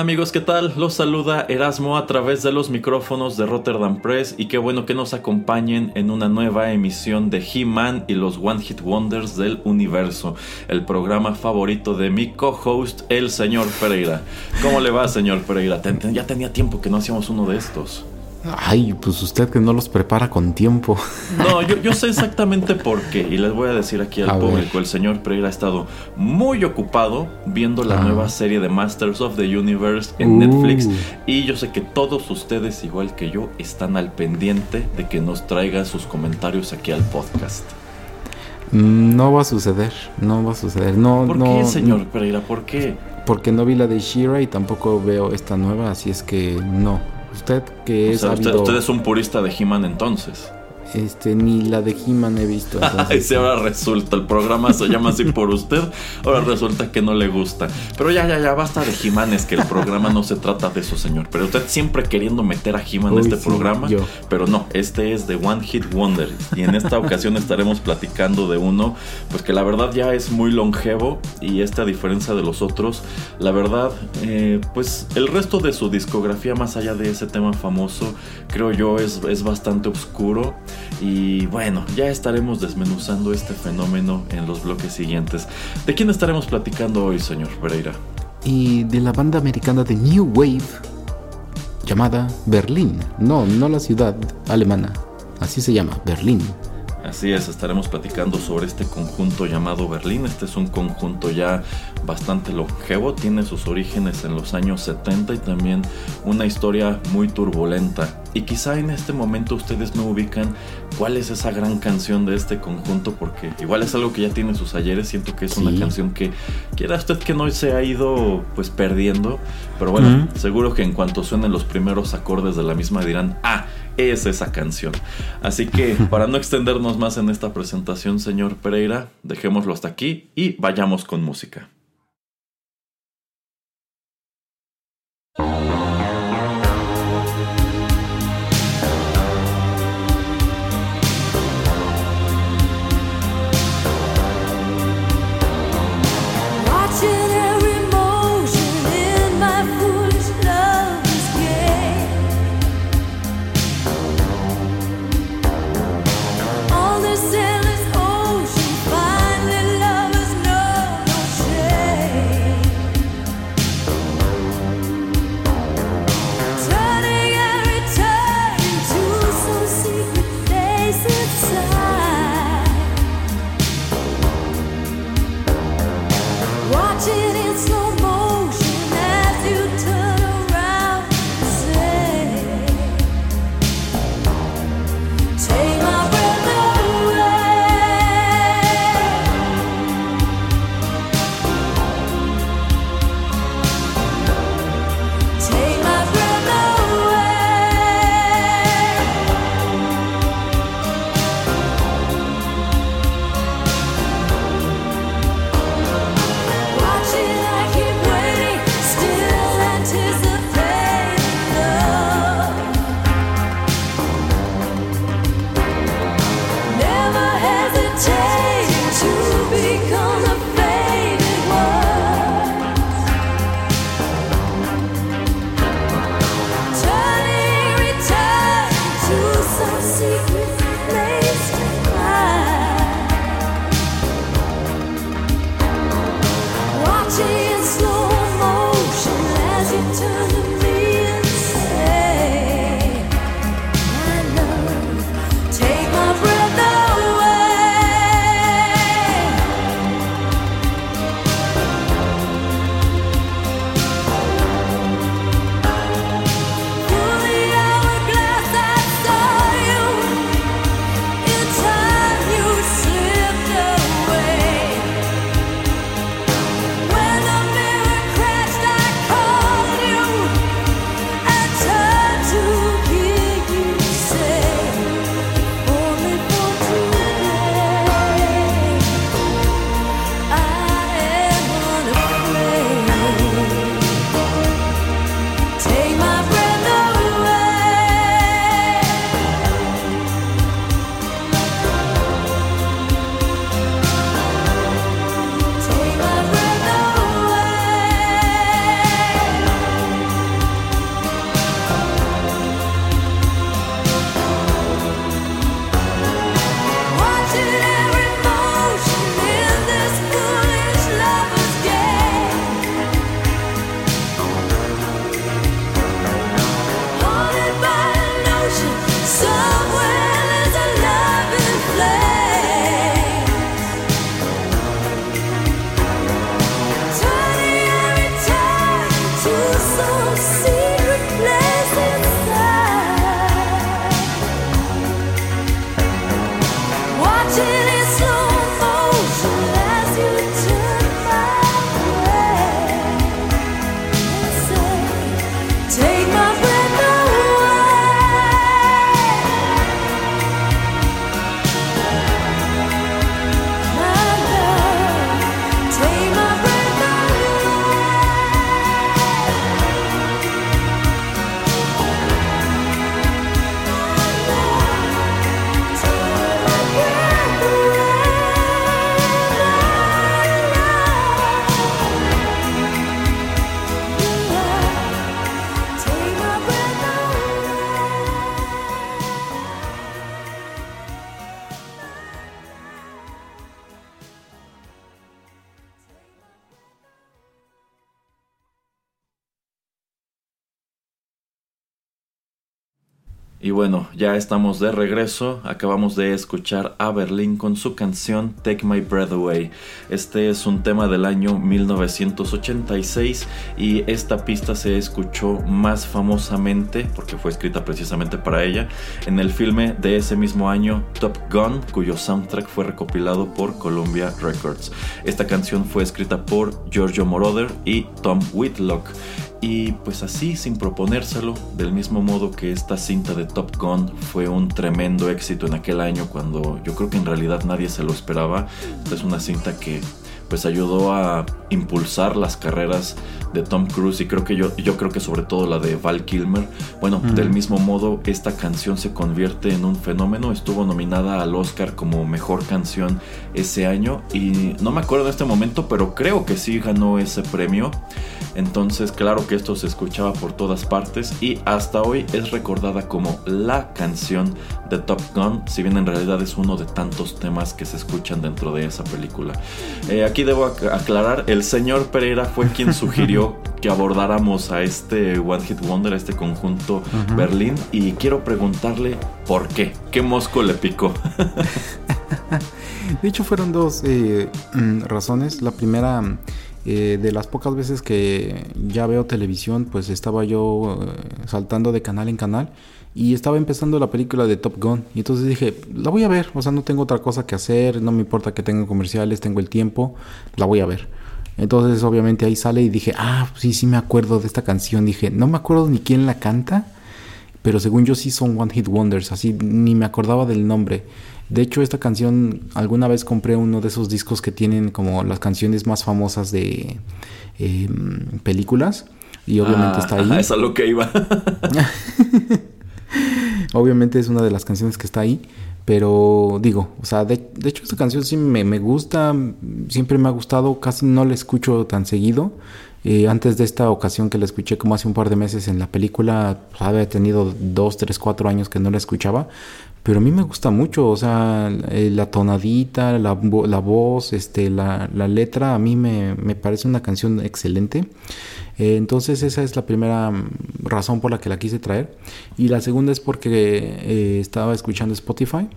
Amigos, ¿qué tal? Los saluda Erasmo a través de los micrófonos de Rotterdam Press y qué bueno que nos acompañen en una nueva emisión de He-Man y los One Hit Wonders del universo, el programa favorito de mi co-host, el señor Pereira. ¿Cómo le va, señor Pereira? Ya tenía tiempo que no hacíamos uno de estos. Ay, pues usted que no los prepara con tiempo. No, yo, sé exactamente por qué. Y les voy a decir aquí al público, el señor Pereira ha estado muy ocupado viendo la ah. nueva serie de Masters of the Universe en Netflix. Uh. Y yo sé que todos ustedes, igual que yo, están al pendiente de que nos traiga sus comentarios aquí al podcast. No va a suceder, no va a suceder. No, ¿Por qué, señor Pereira? ¿Por qué? Porque no vi la de Shira y tampoco veo esta nueva, así es que no. Usted que es. usted, es un purista de He-Man entonces. Este, ni la de He-Man he visto. Y si ahora resulta, el programa se llama así por usted, ahora resulta que no le gusta. Pero ya, ya, ya, basta de He-Man, es que el programa no se trata de eso, señor. Pero usted siempre queriendo meter a He-Man en este programa, pero no, este es de One Hit Wonder. Y en esta ocasión estaremos platicando de uno, pues que la verdad ya es muy longevo y este a diferencia de los otros, la verdad, eh, pues el resto de su discografía, más allá de ese tema famoso, creo yo es, es bastante oscuro. Y bueno, ya estaremos desmenuzando este fenómeno en los bloques siguientes. ¿De quién estaremos platicando hoy, señor Pereira? Y de la banda americana de New Wave llamada Berlín. No, no la ciudad alemana. Así se llama, Berlín. Así es, estaremos platicando sobre este conjunto llamado Berlín. Este es un conjunto ya bastante longevo, tiene sus orígenes en los años 70 y también una historia muy turbulenta. Y quizá en este momento ustedes no ubican cuál es esa gran canción de este conjunto, porque igual es algo que ya tiene sus ayeres. Siento que es una canción que quiera usted que no se ha ido pues perdiendo, pero bueno, seguro que en cuanto suenen los primeros acordes de la misma dirán, ah, es esa canción. Así que para no extendernos más en esta presentación, señor Pereira, dejémoslo hasta aquí y vayamos con música. Bueno, ya estamos de regreso. Acabamos de escuchar a Berlín con su canción Take My Breath Away. Este es un tema del año 1986 y esta pista se escuchó más famosamente, porque fue escrita precisamente para ella, en el filme de ese mismo año Top Gun, cuyo soundtrack fue recopilado por Columbia Records. Esta canción fue escrita por Giorgio Moroder y Tom Whitlock. Y pues así, sin proponérselo, del mismo modo que esta cinta de Top Gun fue un tremendo éxito en aquel año cuando yo creo que en realidad nadie se lo esperaba. Esta es una cinta que pues ayudó a impulsar las carreras de Tom Cruise y creo que yo, yo creo que sobre todo la de Val Kilmer. Bueno, del mismo modo esta canción se convierte en un fenómeno. Estuvo nominada al Oscar como mejor canción ese año y no me acuerdo en este momento, pero creo que sí ganó ese premio. Entonces, claro que esto se escuchaba por todas partes y hasta hoy es recordada como la canción de Top Gun, si bien en realidad es uno de tantos temas que se escuchan dentro de esa película. Eh, aquí debo aclarar, el señor Pereira fue quien sugirió que abordáramos a este One Hit Wonder, a este conjunto Berlín, y quiero preguntarle por qué, qué mosco le picó. de hecho, fueron dos eh, mm, razones. La primera eh, de las pocas veces que ya veo televisión, pues estaba yo eh, saltando de canal en canal y estaba empezando la película de Top Gun. Y entonces dije, la voy a ver, o sea, no tengo otra cosa que hacer, no me importa que tenga comerciales, tengo el tiempo, la voy a ver. Entonces obviamente ahí sale y dije, ah, sí, sí me acuerdo de esta canción. Dije, no me acuerdo ni quién la canta, pero según yo sí son One Hit Wonders, así ni me acordaba del nombre. De hecho, esta canción, alguna vez compré uno de esos discos que tienen como las canciones más famosas de em, películas. Y obviamente está ahí. Es lo que iba. obviamente es una de las canciones que está ahí. Pero digo, o sea, de, hecho esta canción sí me, me, gusta, siempre me ha gustado, casi no la escucho tan seguido. Eh, antes de esta ocasión que la escuché como hace un par de meses en la película, pues, había tenido dos, tres, cuatro años que no la escuchaba, pero a mí me gusta mucho, o sea, eh, la tonadita, la, la voz, este, la, la, letra, a mí me, me parece una canción excelente. Eh, entonces esa es la primera mm, razón por la que la quise traer. Y la segunda es porque eh, estaba escuchando Spotify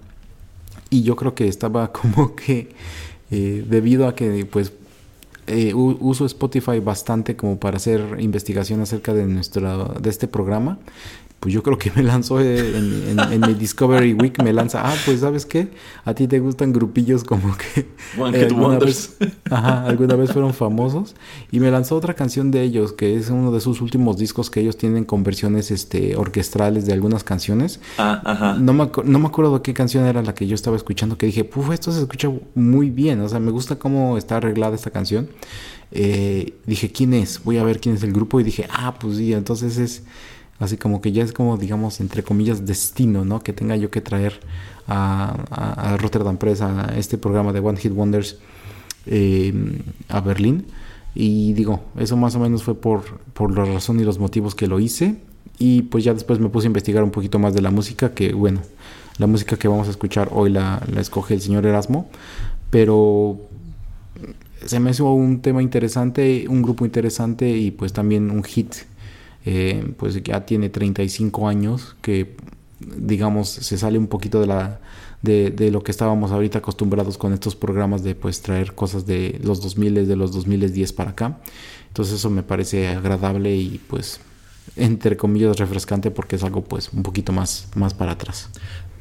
y yo creo que estaba como que debido a que pues uso Spotify bastante como para hacer investigación acerca de nuestro de este programa pues yo creo que me lanzó en, mi Discovery Week, me lanza, ah, pues sabes qué, a ti te gustan grupillos como que One alguna, vez, ajá, alguna vez fueron famosos y me lanzó otra canción de ellos, que es uno de sus últimos discos que ellos tienen con versiones este, orquestrales de algunas canciones. Ah, ajá. No me, no me acuerdo qué canción era la que yo estaba escuchando, que dije, puf, esto se escucha muy bien, o sea, me gusta cómo está arreglada esta canción. Eh, dije, ¿quién es? Voy a ver quién es el grupo y dije, ah, pues sí, entonces es Así como que ya es como, digamos, entre comillas, destino, ¿no? Que tenga yo que traer a, Rotterdam Press, a este programa de One Hit Wonders eh, a Berlín. Y digo, eso más o menos fue por, por la razón y los motivos que lo hice. Y pues ya después me puse a investigar un poquito más de la música, que bueno, la música que vamos a escuchar hoy la, la escoge el señor Erasmo. Pero se me hizo un tema interesante, un grupo interesante y pues también un hit eh, pues ya tiene 35 años, que digamos se sale un poquito de la de, lo que estábamos ahorita acostumbrados con estos programas de pues traer cosas de los 2000 de los 2010 para acá. Entonces eso me parece agradable y pues entre comillas refrescante porque es algo pues un poquito más más para atrás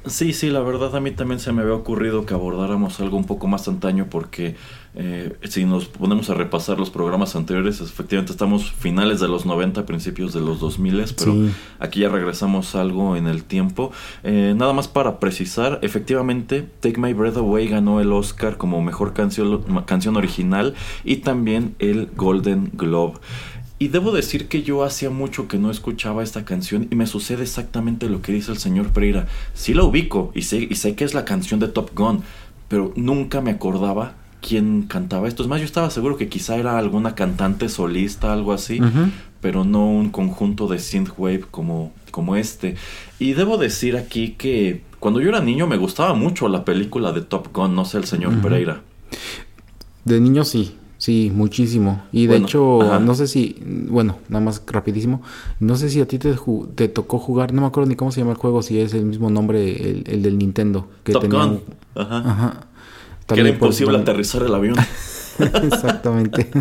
Sí, sí, la verdad a mí también se me había ocurrido que abordáramos algo un poco más antaño porque eh, si nos ponemos a repasar los programas anteriores, efectivamente estamos finales de los 90, principios de los 2000, pero aquí ya regresamos algo en el tiempo. Eh, nada más para precisar, efectivamente Take My Breath Away ganó el Oscar como mejor canción, canción original y también el Golden Globe. Y debo decir que yo hacía mucho que no escuchaba esta canción y me sucede exactamente lo que dice el señor Pereira. Sí la ubico y sé, y sé que es la canción de Top Gun, pero nunca me acordaba quién cantaba esto. Es más, yo estaba seguro que quizá era alguna cantante solista, algo así, pero no un conjunto de synthwave como, como este. Y debo decir aquí que cuando yo era niño me gustaba mucho la película de Top Gun, no sé el señor Pereira. De niño sí, Sí, muchísimo. Y de hecho, ajá. no sé si, bueno, nada más rapidísimo, no sé si a ti te, te tocó jugar, no me acuerdo ni cómo se llama el juego, si es el mismo nombre, el, el del Nintendo. Que Top tenía Gun. un- Ajá. Ajá. Que era por- imposible aterrizar el avión. Exactamente.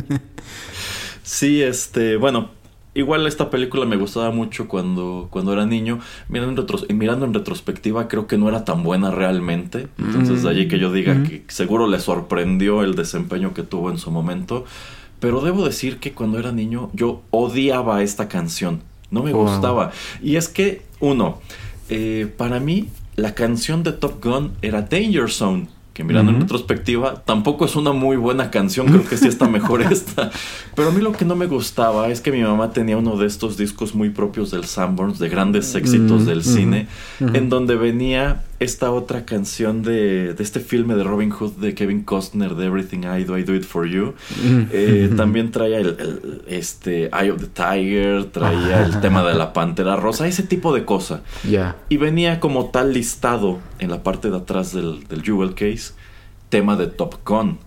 Sí, este, bueno, igual esta película me gustaba mucho cuando, cuando era niño. Mirando en, retros- mirando en retrospectiva, creo que no era tan buena realmente. Entonces, de allí que yo diga que seguro le sorprendió el desempeño que tuvo en su momento. Pero debo decir que cuando era niño, yo odiaba esta canción. No me Wow. gustaba. Y es que, uno, eh, para mí, la canción de Top Gun era Danger Zone. Que mirando en retrospectiva, tampoco es una muy buena canción, creo que sí está mejor esta. Pero a mí lo que no me gustaba es que mi mamá tenía uno de estos discos muy propios del Sanborns, de grandes éxitos del cine, en donde venía esta otra canción de, de este filme de Robin Hood de Kevin Costner, de Everything I Do, I Do It For You. Eh, también traía el, el- este Eye of the Tiger, traía el tema de la Pantera Rosa, ese tipo de cosa. Y venía como tal listado en la parte de atrás del, del Jewel Case, tema de Top Gun.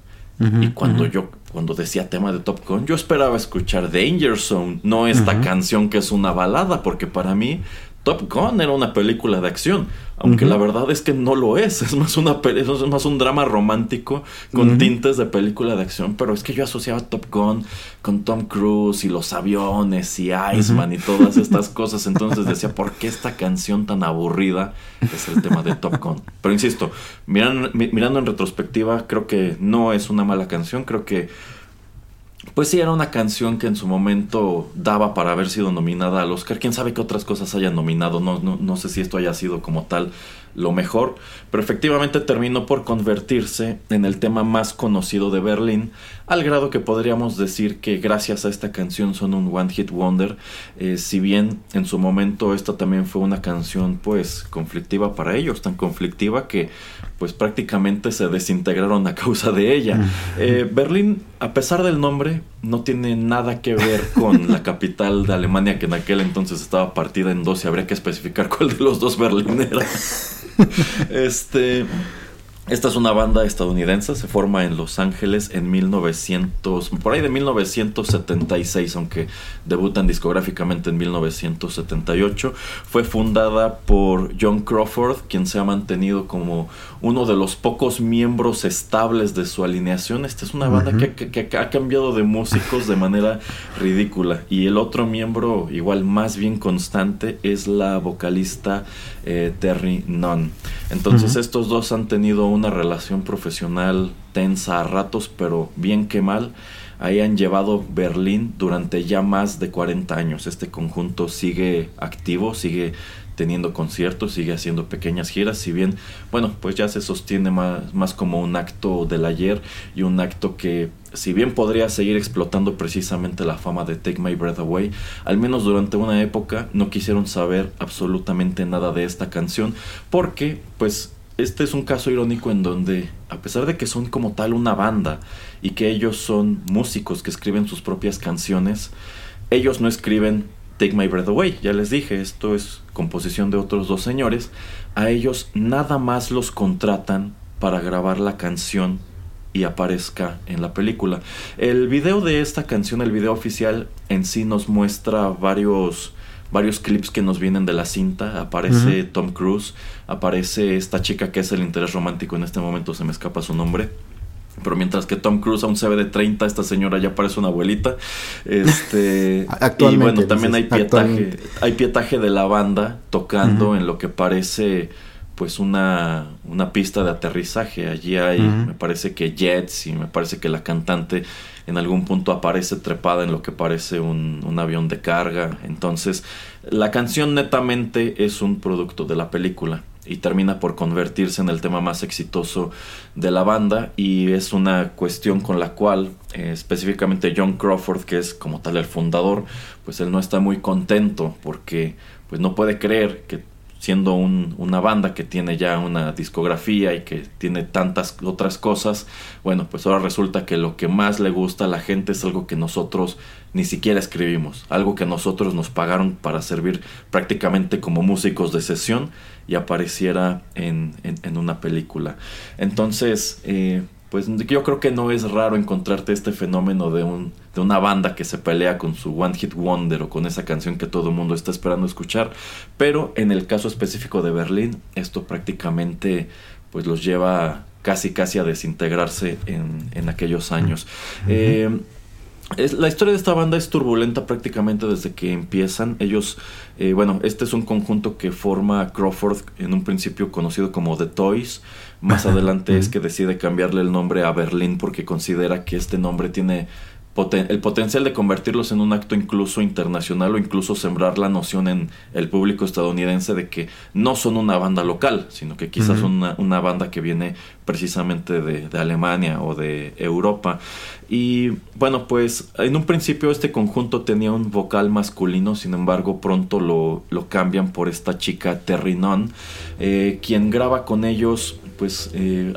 Y cuando yo, cuando decía tema de Top Gun, yo esperaba escuchar Danger Zone, no esta canción que es una balada, porque para mí Top Gun era una película de acción. Aunque la verdad es que no lo es, es más, una, es más un drama romántico con tintes de película de acción, pero es que yo asociaba Top Gun con Tom Cruise y los aviones y Iceman y todas estas cosas, entonces decía, ¿por qué esta canción tan aburrida es el tema de Top Gun? Pero insisto, miran- mi- mirando en retrospectiva, creo que no es una mala canción, creo que pues sí, era una canción que en su momento daba para haber sido nominada al Oscar. Quién sabe qué otras cosas hayan nominado. No, no, no sé si esto haya sido como tal lo mejor. Pero efectivamente terminó por convertirse en el tema más conocido de Berlín. Al grado que podríamos decir que gracias a esta canción son un One Hit Wonder. Eh, si bien en su momento esta también fue una canción pues conflictiva para ellos. Tan conflictiva que pues prácticamente se desintegraron a causa de ella. Eh, Berlín, a pesar del nombre, no tiene nada que ver con la capital de Alemania que en aquel entonces estaba partida en dos y habría que especificar cuál de los dos Berlín era. este, esta es una banda estadounidense, se forma en Los Ángeles en 1900, por ahí de 1976, aunque debutan discográficamente en 1978. Fue fundada por John Crawford, quien se ha mantenido como uno de los pocos miembros estables de su alineación. Esta es una banda que, que- que ha cambiado de músicos de manera ridícula. Y el otro miembro, igual más bien constante, es la vocalista eh, Terry Nunn. Entonces estos dos han tenido una relación profesional tensa a ratos, pero bien que mal. Ahí han llevado Berlín durante ya más de 40 años. Este conjunto sigue activo, sigue teniendo conciertos, sigue haciendo pequeñas giras, si bien, bueno, pues ya se sostiene más, más como un acto del ayer y un acto que, si bien podría seguir explotando precisamente la fama de Take My Breath Away, al menos durante una época no quisieron saber absolutamente nada de esta canción, porque, pues, este es un caso irónico en donde, a pesar de que son como tal una banda y que ellos son músicos que escriben sus propias canciones, ellos no escriben Take My Breath Away. Ya les dije, esto es composición de otros dos señores. A ellos nada más los contratan para grabar la canción y aparezca en la película. El video de esta canción, el video oficial en sí nos muestra varios varios clips que nos vienen de la cinta. Aparece. Tom Cruise, aparece esta chica que es el interés romántico en este momento, se me escapa su nombre. Pero mientras que Tom Cruise aún se ve de 30, esta señora ya parece una abuelita. Este, Actualmente, y bueno, también hay pietaje, hay pietaje de la banda tocando en lo que parece pues una, una pista de aterrizaje. Allí hay, me parece que jets y me parece que la cantante en algún punto aparece trepada en lo que parece un, un avión de carga. Entonces, la canción netamente es un producto de la película y termina por convertirse en el tema más exitoso de la banda y es una cuestión con la cual eh, específicamente John Crawford, que es como tal el fundador, pues él no está muy contento porque pues no puede creer que siendo un- una banda que tiene ya una discografía y que tiene tantas otras cosas, bueno, pues ahora resulta que lo que más le gusta a la gente es algo que nosotros ni siquiera escribimos, algo que nosotros nos pagaron para servir prácticamente como músicos de sesión y apareciera en, una película. Entonces, eh, pues yo creo que no es raro encontrarte este fenómeno de, un, de una banda que se pelea con su One Hit Wonder o con esa canción que todo el mundo está esperando escuchar, pero en el caso específico de Berlín, esto prácticamente pues los lleva casi casi a desintegrarse en, en aquellos años. Eh, la historia de esta banda es turbulenta prácticamente desde que empiezan. Ellos, eh, bueno, este es un conjunto que forma Crawford en un principio conocido como The Toys. Más adelante es que decide cambiarle el nombre a Berlín porque considera que este nombre tiene el potencial de convertirlos en un acto incluso internacional o incluso sembrar la noción en el público estadounidense de que no son una banda local, sino que quizás son una, banda que viene precisamente de, Alemania o de Europa. Y bueno, pues en un principio este conjunto tenía un vocal masculino, sin embargo pronto lo, lo cambian por esta chica Terry Nunn, eh, quien graba con ellos pues eh,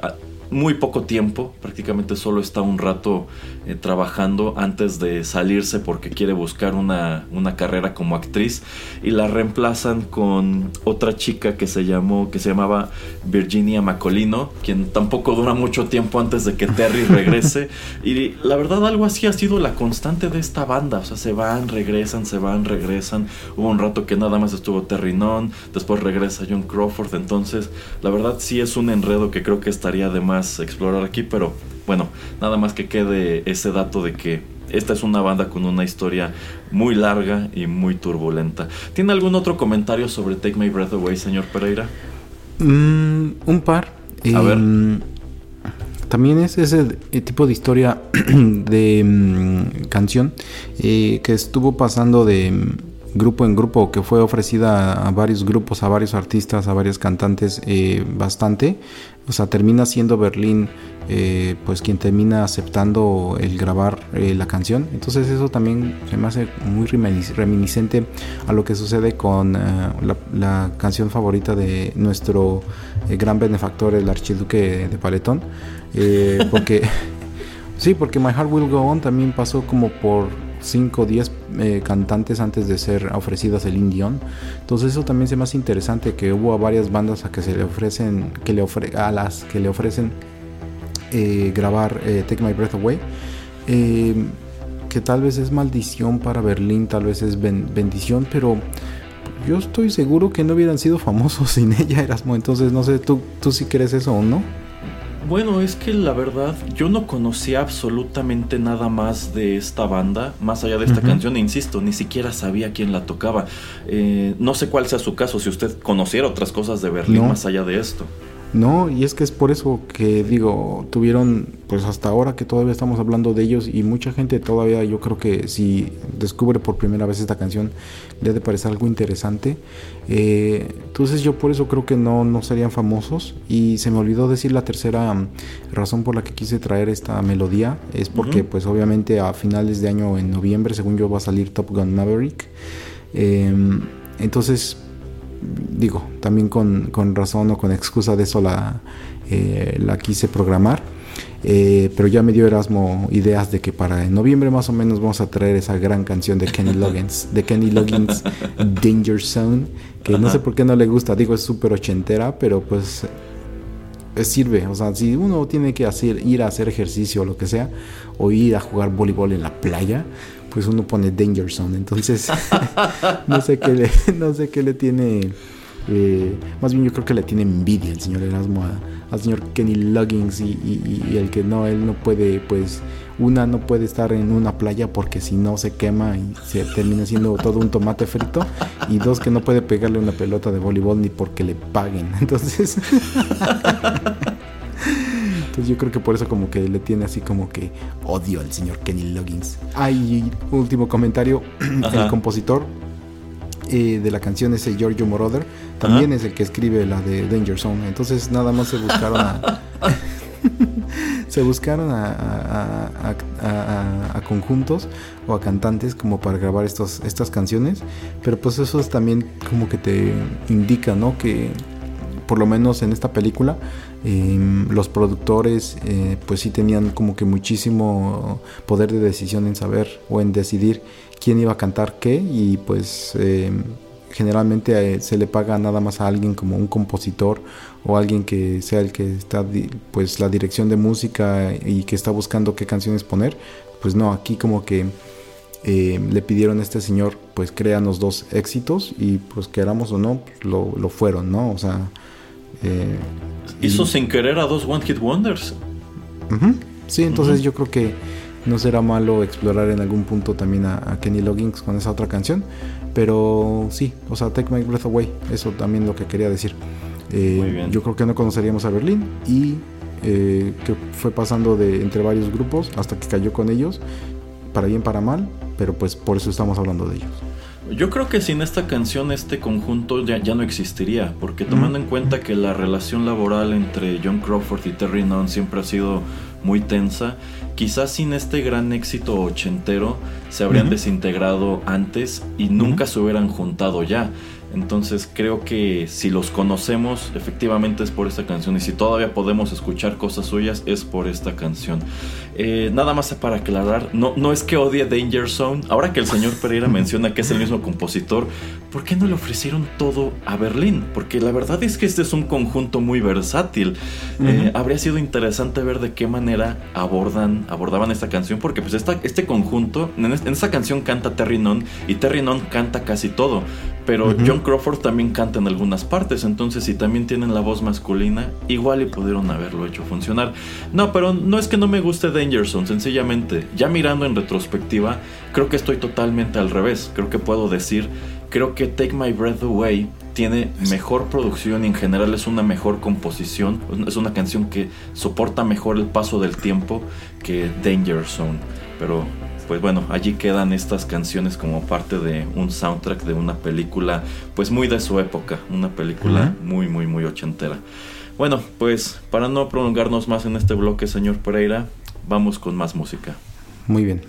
muy poco tiempo, prácticamente solo está un rato eh, trabajando antes de salirse porque quiere buscar una, una, carrera como actriz y la reemplazan con otra chica que se llamó que se llamaba Virginia Macolino, quien tampoco dura mucho tiempo antes de que Terry regrese. Y la verdad algo así ha sido la constante de esta banda, o sea, se van, regresan, se van, regresan. Hubo un rato que nada más estuvo Terry Non, después regresa John Crawford, entonces la verdad sí es un enredo que creo que estaría de más explorar aquí, pero bueno, nada más que quede ese dato de que esta es una banda con una historia muy larga y muy turbulenta. ¿Tiene algún otro comentario sobre Take My Breath Away, señor Pereira? Mm, un par. A ver. Em, también es ese tipo de historia de mm, canción eh, que estuvo pasando de mm, grupo en grupo, que fue ofrecida a varios grupos, a varios artistas, a varios cantantes eh, bastante. O sea, termina siendo Berlín eh, pues quien termina aceptando el grabar eh, la canción. Entonces eso también se me hace muy reminiscente a lo que sucede con la, canción favorita de nuestro gran benefactor, el archiduque de Paletón. porque... sí, porque My Heart Will Go On también pasó como por 5 o 10 eh, cantantes antes de ser ofrecidas el Indion. Entonces eso también se me hace interesante que hubo a varias bandas a que se le ofrecen, que le ofre a las que le ofrecen eh, grabar eh, Take My Breath Away. que tal vez es maldición para Berlín, tal vez es bendición, pero yo estoy seguro que no hubieran sido famosos sin ella, Erasmo. Entonces no sé, ¿tú, tú sí crees eso o no? Bueno, es que la verdad yo no conocía absolutamente nada más de esta banda, más allá de esta canción, e insisto, ni siquiera sabía quién la tocaba. Eh, no sé cuál sea su caso, si usted conociera otras cosas de Berlín más allá de esto. No, y es que es por eso que digo, tuvieron, pues hasta ahora que todavía estamos hablando de ellos y mucha gente todavía, yo creo que si descubre por primera vez esta canción, le ha de parecer algo interesante. Eh, entonces yo por eso creo que no, no serían famosos y se me olvidó decir la tercera mm, razón por la que quise traer esta melodía, es porque pues obviamente a finales de año, en noviembre, según yo, va a salir Top Gun Maverick. Em, entonces digo, también con, razón o con excusa de eso la, eh, la quise programar. Eh, pero ya me dio Erasmo ideas de que para en noviembre más o menos vamos a traer esa gran canción de Kenny Loggins, de Kenny Loggins Danger Zone, que no sé por qué no le gusta, digo es súper ochentera, pero pues eh, sirve, o sea, si uno tiene que hacer, ir a hacer ejercicio o lo que sea, o ir a jugar voleibol en la playa, pues uno pone Danger Zone. Entonces, no sé qué le, no sé qué le tiene. Eh, más bien yo creo que le tiene envidia el señor Erasmo al señor Kenny Loggins y, el que no, él no puede, pues, una no puede estar en una playa porque si no se quema y se termina siendo todo un tomate frito y dos que no puede pegarle una pelota de voleibol ni porque le paguen. Entonces... Entonces yo creo que por eso como que le tiene así como que odio al señor Kenny Loggins. Hay último comentario, el compositor eh, de la canción ese Giorgio Moroder también es el que escribe la de Danger Zone. Entonces nada más se buscaron a... se buscaron a, conjuntos o a cantantes como para grabar estos, estas canciones, pero pues eso es también como que te indica, ¿no? Que por lo menos en esta película Em, los productores eh, pues sí tenían como que muchísimo poder de decisión en saber o en decidir quién iba a cantar qué y pues em, generalmente eh, se le paga nada más a alguien como un compositor o alguien que sea el que está pues la dirección de música y que está buscando qué canciones poner pues no aquí como que eh, le pidieron a este señor pues créanos dos éxitos y pues queramos o no lo, lo, fueron no o sea eh, hizo sin querer a dos one hit wonders sí entonces yo creo que no será malo explorar en algún punto también a, Kenny Loggins con esa otra canción. Pero sí, o sea, Take My Breath Away, eso también lo que quería decir. Eh, yo creo que no conoceríamos a Berlín y eh, que fue pasando de entre varios grupos hasta que cayó con ellos, para bien, para mal, pero pues por eso estamos hablando de ellos. Yo creo que sin esta canción este conjunto ya, ya no existiría, porque tomando en cuenta que la relación laboral entre John Crawford y Terry Nunn siempre ha sido muy tensa, quizás sin este gran éxito ochentero se habrían desintegrado antes y nunca se hubieran juntado ya. Entonces creo que si los conocemos, efectivamente es por esta canción. Y si todavía podemos escuchar cosas suyas, es por esta canción. Eh, nada más para aclarar, no, no es que odie Danger Zone. Ahora que el señor Pereira menciona que es el mismo compositor, ¿por qué no le ofrecieron todo a Berlín? Porque la verdad es que este es un conjunto muy versátil. Eh, habría sido interesante ver de qué manera abordan, abordaban esta canción, porque pues esta, este conjunto, en, esta canción canta Terry Nunn y Terry Nunn canta casi todo. Pero John Crawford también canta en algunas partes, entonces si también tienen la voz masculina, igual y pudieron haberlo hecho funcionar. No, pero no es que no me guste Danger Zone, sencillamente, ya mirando en retrospectiva, creo que estoy totalmente al revés. Creo que puedo decir, creo que Take My Breath Away tiene mejor producción y en general es una mejor composición, es una canción que soporta mejor el paso del tiempo que Danger Zone. Pero pues bueno, allí quedan estas canciones como parte de un soundtrack de una película, pues muy de su época, una película muy, muy, muy ochentera. Bueno, pues para no prolongarnos más en este bloque, señor Pereira, vamos con más música. Muy bien.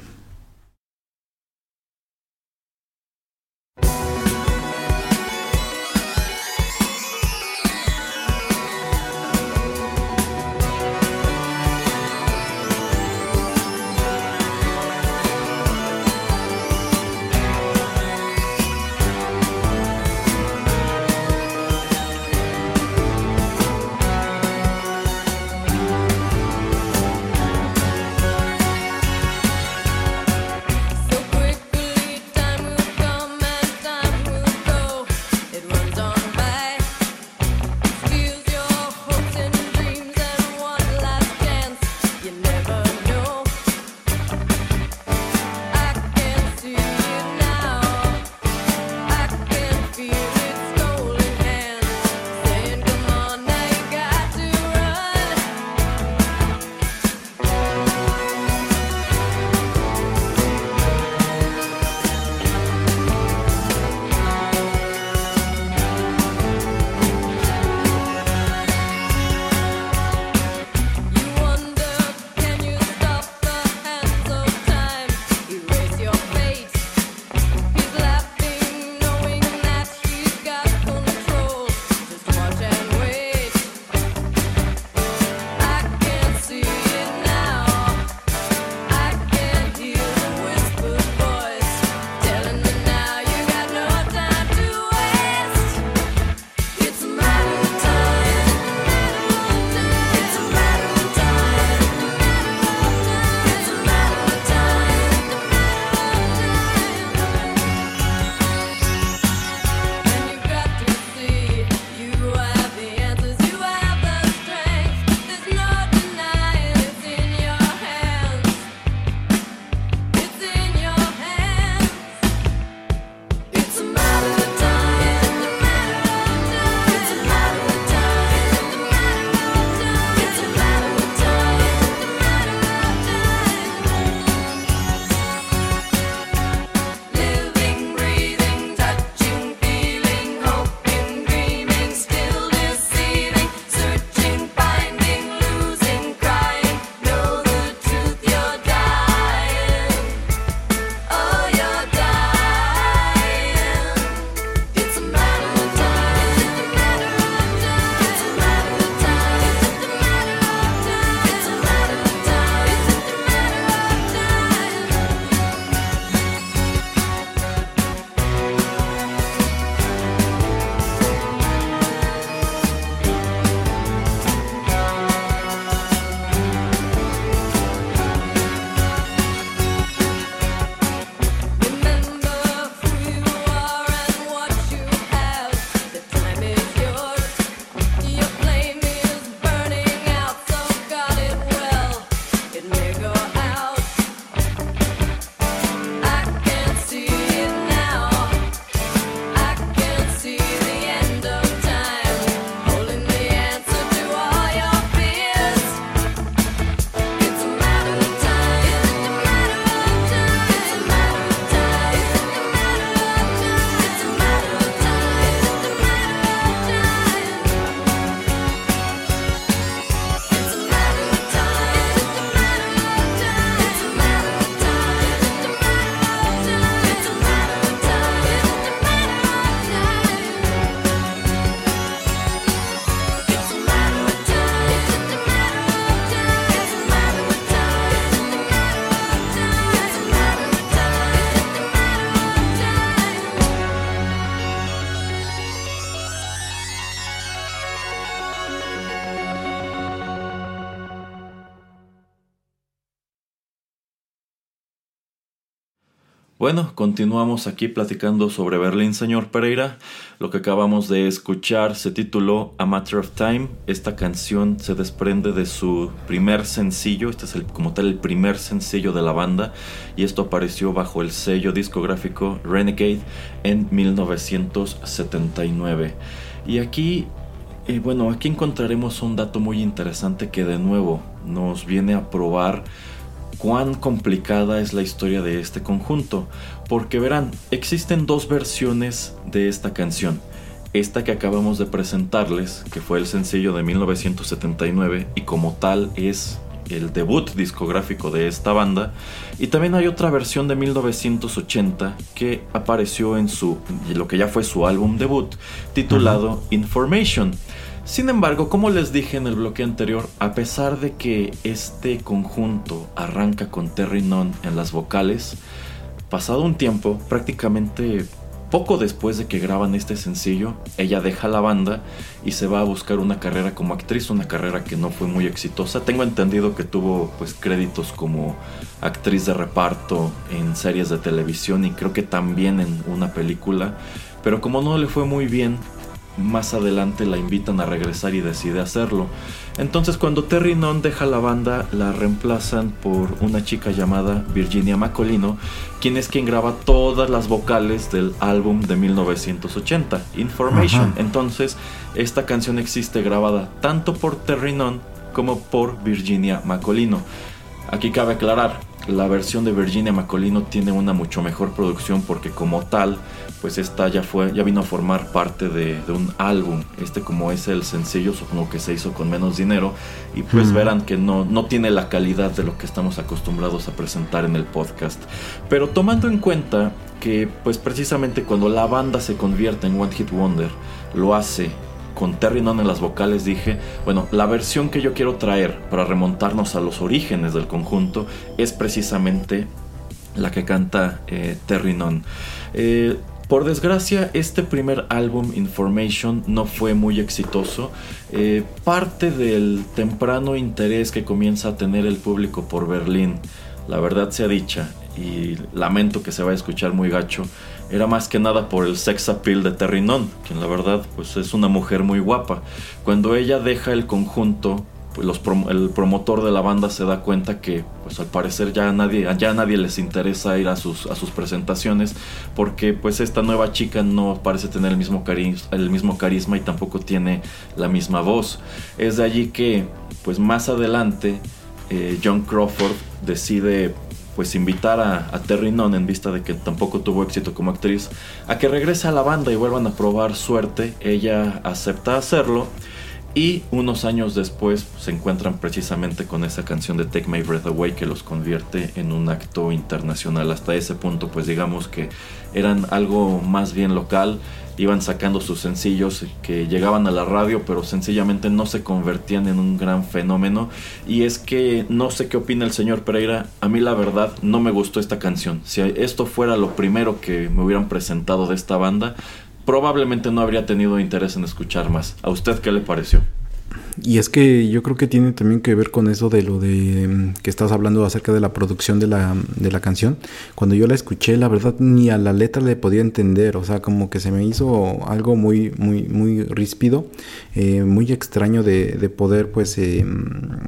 Bueno, continuamos aquí platicando sobre Berlín, señor Pereira. Lo que acabamos de escuchar se tituló A Matter of Time. Esta canción se desprende de su primer sencillo. Este es el, como tal el primer sencillo de la banda. Y esto apareció bajo el sello discográfico Renegade en 1979. Y aquí, eh, bueno, aquí encontraremos un dato muy interesante que de nuevo nos viene a probar cuán complicada es la historia de este conjunto, porque verán, existen dos versiones de esta canción. Esta que acabamos de presentarles, que fue el sencillo de 1979 y como tal es el debut discográfico de esta banda, y también hay otra versión de 1980 que apareció en su lo que ya fue su álbum debut titulado Information. Sin embargo, como les dije en el bloque anterior, a pesar de que este conjunto arranca con Terry Nunn en las vocales, pasado un tiempo, prácticamente poco después de que graban este sencillo, ella deja la banda y se va a buscar una carrera como actriz, una carrera que no fue muy exitosa. Tengo entendido que tuvo pues créditos como actriz de reparto en series de televisión y creo que también en una película, pero como no le fue muy bien, más adelante la invitan a regresar y decide hacerlo. Entonces cuando Terry Nunn deja la banda, la reemplazan por una chica llamada Virginia Macolino, quien es quien graba todas las vocales del álbum de 1980, Information. Entonces esta canción existe grabada tanto por Terry Nunn como por Virginia Macolino. Aquí cabe aclarar, la versión de Virginia Macolino tiene una mucho mejor producción porque como tal, pues esta ya fue, ya vino a formar parte de, un álbum. Este como es el sencillo, supongo que se hizo con menos dinero. Y pues verán que no, no tiene la calidad de lo que estamos acostumbrados a presentar en el podcast. Pero tomando en cuenta que pues precisamente cuando la banda se convierte en One Hit Wonder, lo hace con Terry Nunn en las vocales dije, bueno, la versión que yo quiero traer para remontarnos a los orígenes del conjunto es precisamente la que canta eh, Terry Nunn. Eh, por desgracia, este primer álbum, Information, no fue muy exitoso. Eh, parte del temprano interés que comienza a tener el público por Berlín, la verdad sea dicha, y lamento que se vaya a escuchar muy gacho, era más que nada por el sex appeal de Terry Nunn, quien la verdad pues es una mujer muy guapa. Cuando ella deja el conjunto, pues el promotor de la banda se da cuenta que pues al parecer ya a nadie, les interesa ir a sus, a presentaciones porque pues esta nueva chica no parece tener el mismo, carisma y tampoco tiene la misma voz. Es de allí que pues más adelante eh, John Crawford decide pues invitar a, Terry Nunn en vista de que tampoco tuvo éxito como actriz a que regrese a la banda y vuelvan a probar suerte. Ella acepta hacerlo y unos años después se encuentran precisamente con esa canción de Take My Breath Away que los convierte en un acto internacional. Hasta ese punto pues digamos que eran algo más bien local iban sacando sus sencillos que llegaban a la radio, pero sencillamente no se convertían en un gran fenómeno. Y es que no sé qué opina el señor Pereira, a mí la verdad no me gustó esta canción. Si esto fuera lo primero que me hubieran presentado de esta banda, probablemente no habría tenido interés en escuchar más. ¿A usted qué le pareció? Y es que yo creo que tiene también que ver con eso de lo de mm, que estás hablando acerca de la producción de la, de la canción. Cuando yo la escuché, la verdad ni a la letra le podía entender. O sea, como que se me hizo algo muy, muy, muy ríspido, eh, muy extraño de, de poder pues eh,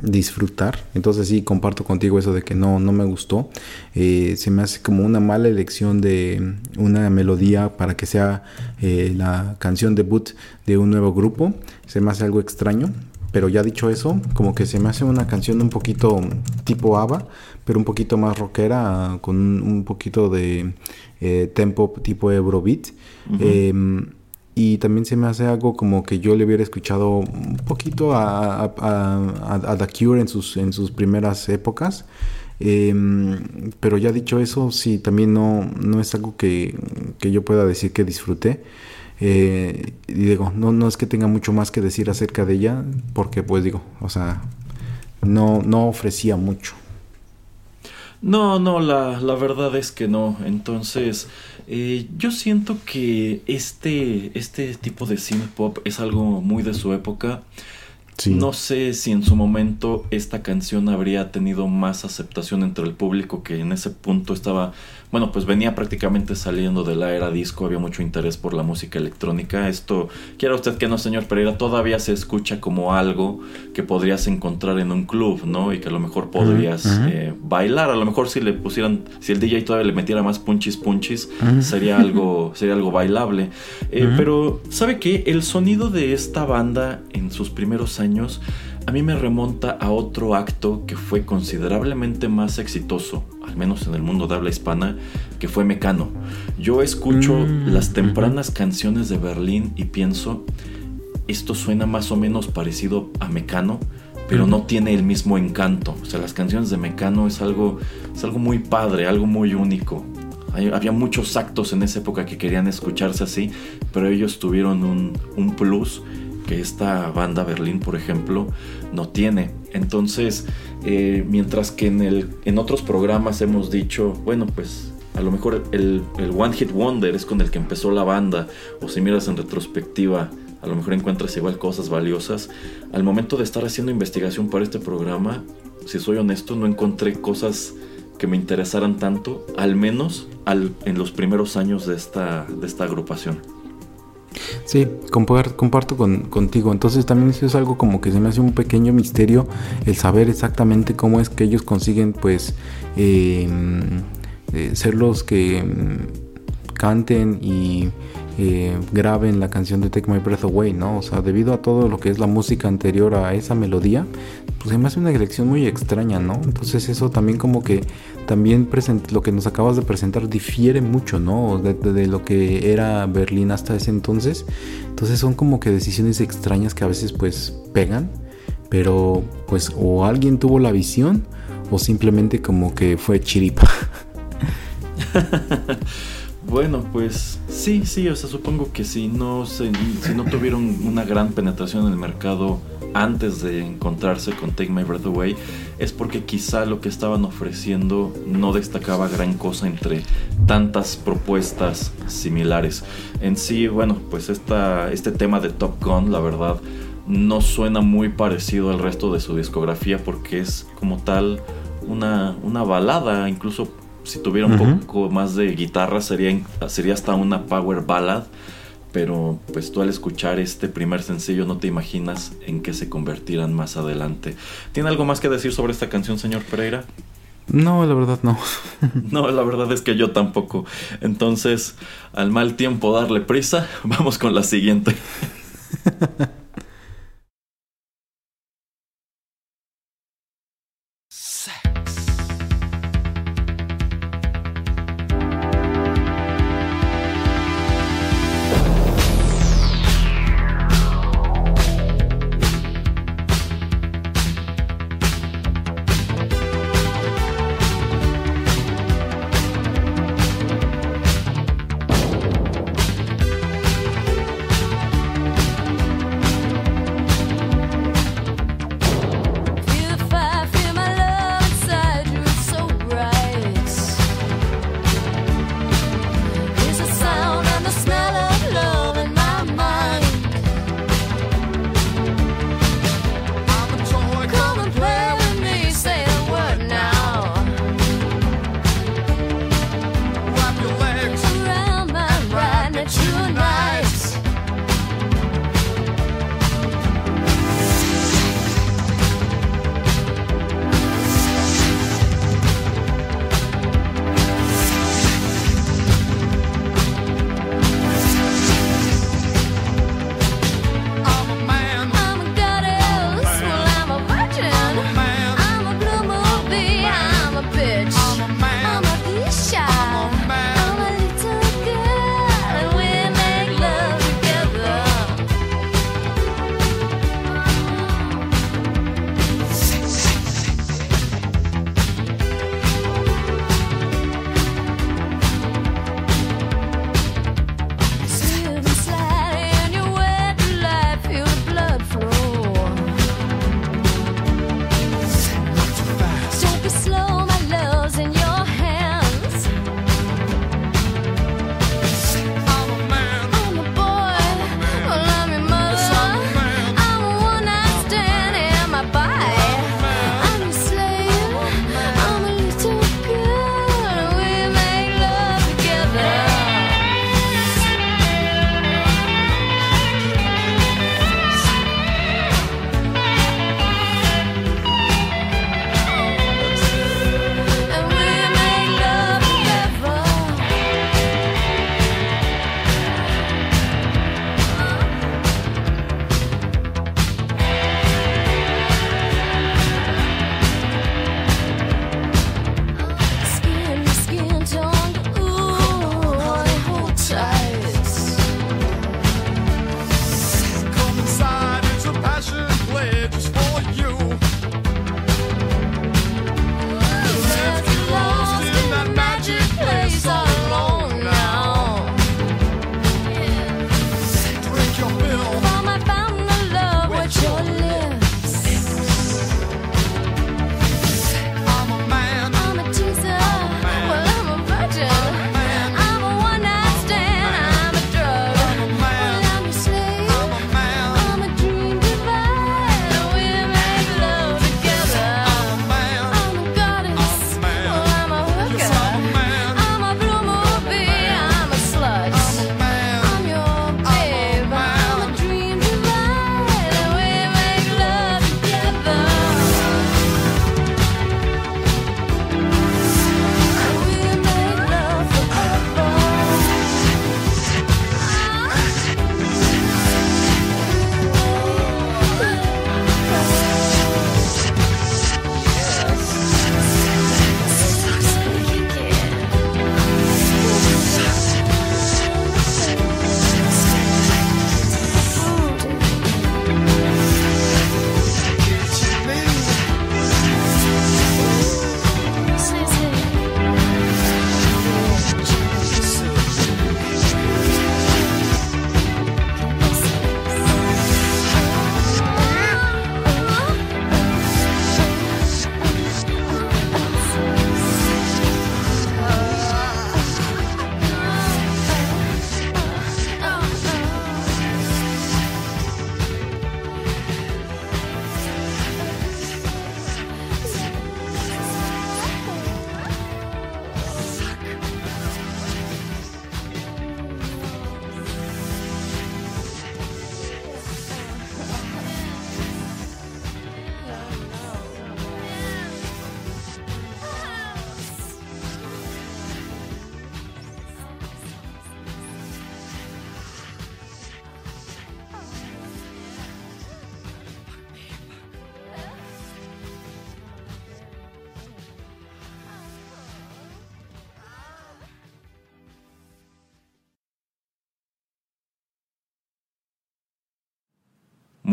disfrutar. Entonces sí, comparto contigo eso de que no, no me gustó. Eh, se me hace como una mala elección de una melodía para que sea la canción debut de un nuevo grupo. Se me hace algo extraño pero ya dicho eso, como que se me hace una canción un poquito tipo ABBA, pero un poquito más rockera, con un, poquito de eh, tempo tipo Eurobeat. Em, y también se me hace algo como que yo le hubiera escuchado un poquito a, The Cure en sus, en sus primeras épocas. Em, pero ya dicho eso, sí, también no, no es algo que, que yo pueda decir que disfruté. Eh, y digo, no, no es que tenga mucho más que decir acerca de ella, porque pues digo, o sea, no, no ofrecía mucho. No, no, la, la verdad es que no. Entonces, eh, yo siento que este, este tipo de synth pop es algo muy de su época. No sé si en su momento esta canción habría tenido más aceptación entre el público que en ese punto estaba, bueno, pues venía prácticamente saliendo de la era disco, había mucho interés por la música electrónica. Esto, quiera usted que no, señor Pereira, todavía se escucha como algo que podrías encontrar en un club, ¿no? Y que a lo mejor podrías eh, bailar, a lo mejor si le pusieran, si el DJ todavía le metiera más punchis punchis, sería algo, sería algo bailable. Eh, pero, ¿sabe qué? El sonido de esta banda en sus primeros años a mí me remonta a otro acto que fue considerablemente más exitoso, al menos en el mundo de habla hispana, que fue Mecano. Yo escucho mm, las tempranas canciones de Berlín y pienso, esto suena más o menos parecido a Mecano, pero no tiene el mismo encanto. O sea, las canciones de Mecano es algo, es algo muy padre, algo muy único. había muchos actos en esa época que querían escucharse así, pero ellos tuvieron un, un plus que esta banda Berlín, por ejemplo, no tiene. Entonces, eh, mientras que en, el, en otros programas hemos dicho, bueno, pues a lo mejor el, el, One Hit Wonder es con el que empezó la banda, o si miras en retrospectiva, a lo mejor encuentras igual cosas valiosas. Al momento de estar haciendo investigación para este programa, si soy honesto, no encontré cosas que me interesaran tanto, al menos al, en los primeros años de esta, de esta agrupación. Sí, comparto, contigo. Entonces también eso es algo como que se me hace un pequeño misterio el saber exactamente cómo es que ellos consiguen pues em, eh, ser los que em, canten y eh, graben la canción de Take My Breath Away, ¿no? O sea, debido a todo lo que es la música anterior a esa melodía, pues se me hace una elección muy extraña, ¿no? Entonces eso también como que también lo que nos acabas de presentar difiere mucho, ¿no? De, lo que era Berlín hasta ese entonces. Entonces son como que decisiones extrañas que a veces pues pegan, pero pues o alguien tuvo la visión o simplemente como que fue chiripa. Bueno, pues sí, sí, o sea, supongo que si no, si no tuvieron una gran penetración en el mercado antes de encontrarse con Take My Breath Away, es porque quizá lo que estaban ofreciendo no destacaba gran cosa entre tantas propuestas similares. En sí, bueno, pues esta, este tema de Top Gun, la verdad, no suena muy parecido al resto de su discografía porque es como tal una, una balada, incluso si tuviera un poco más de guitarra sería, sería hasta una power ballad. Pero pues tú al escuchar este primer sencillo no te imaginas en qué se convertirán más adelante. ¿Tiene algo más que decir sobre esta canción, señor Pereira? No, la verdad no. no, la verdad es que yo tampoco. Entonces, al mal tiempo darle prisa, vamos con la siguiente.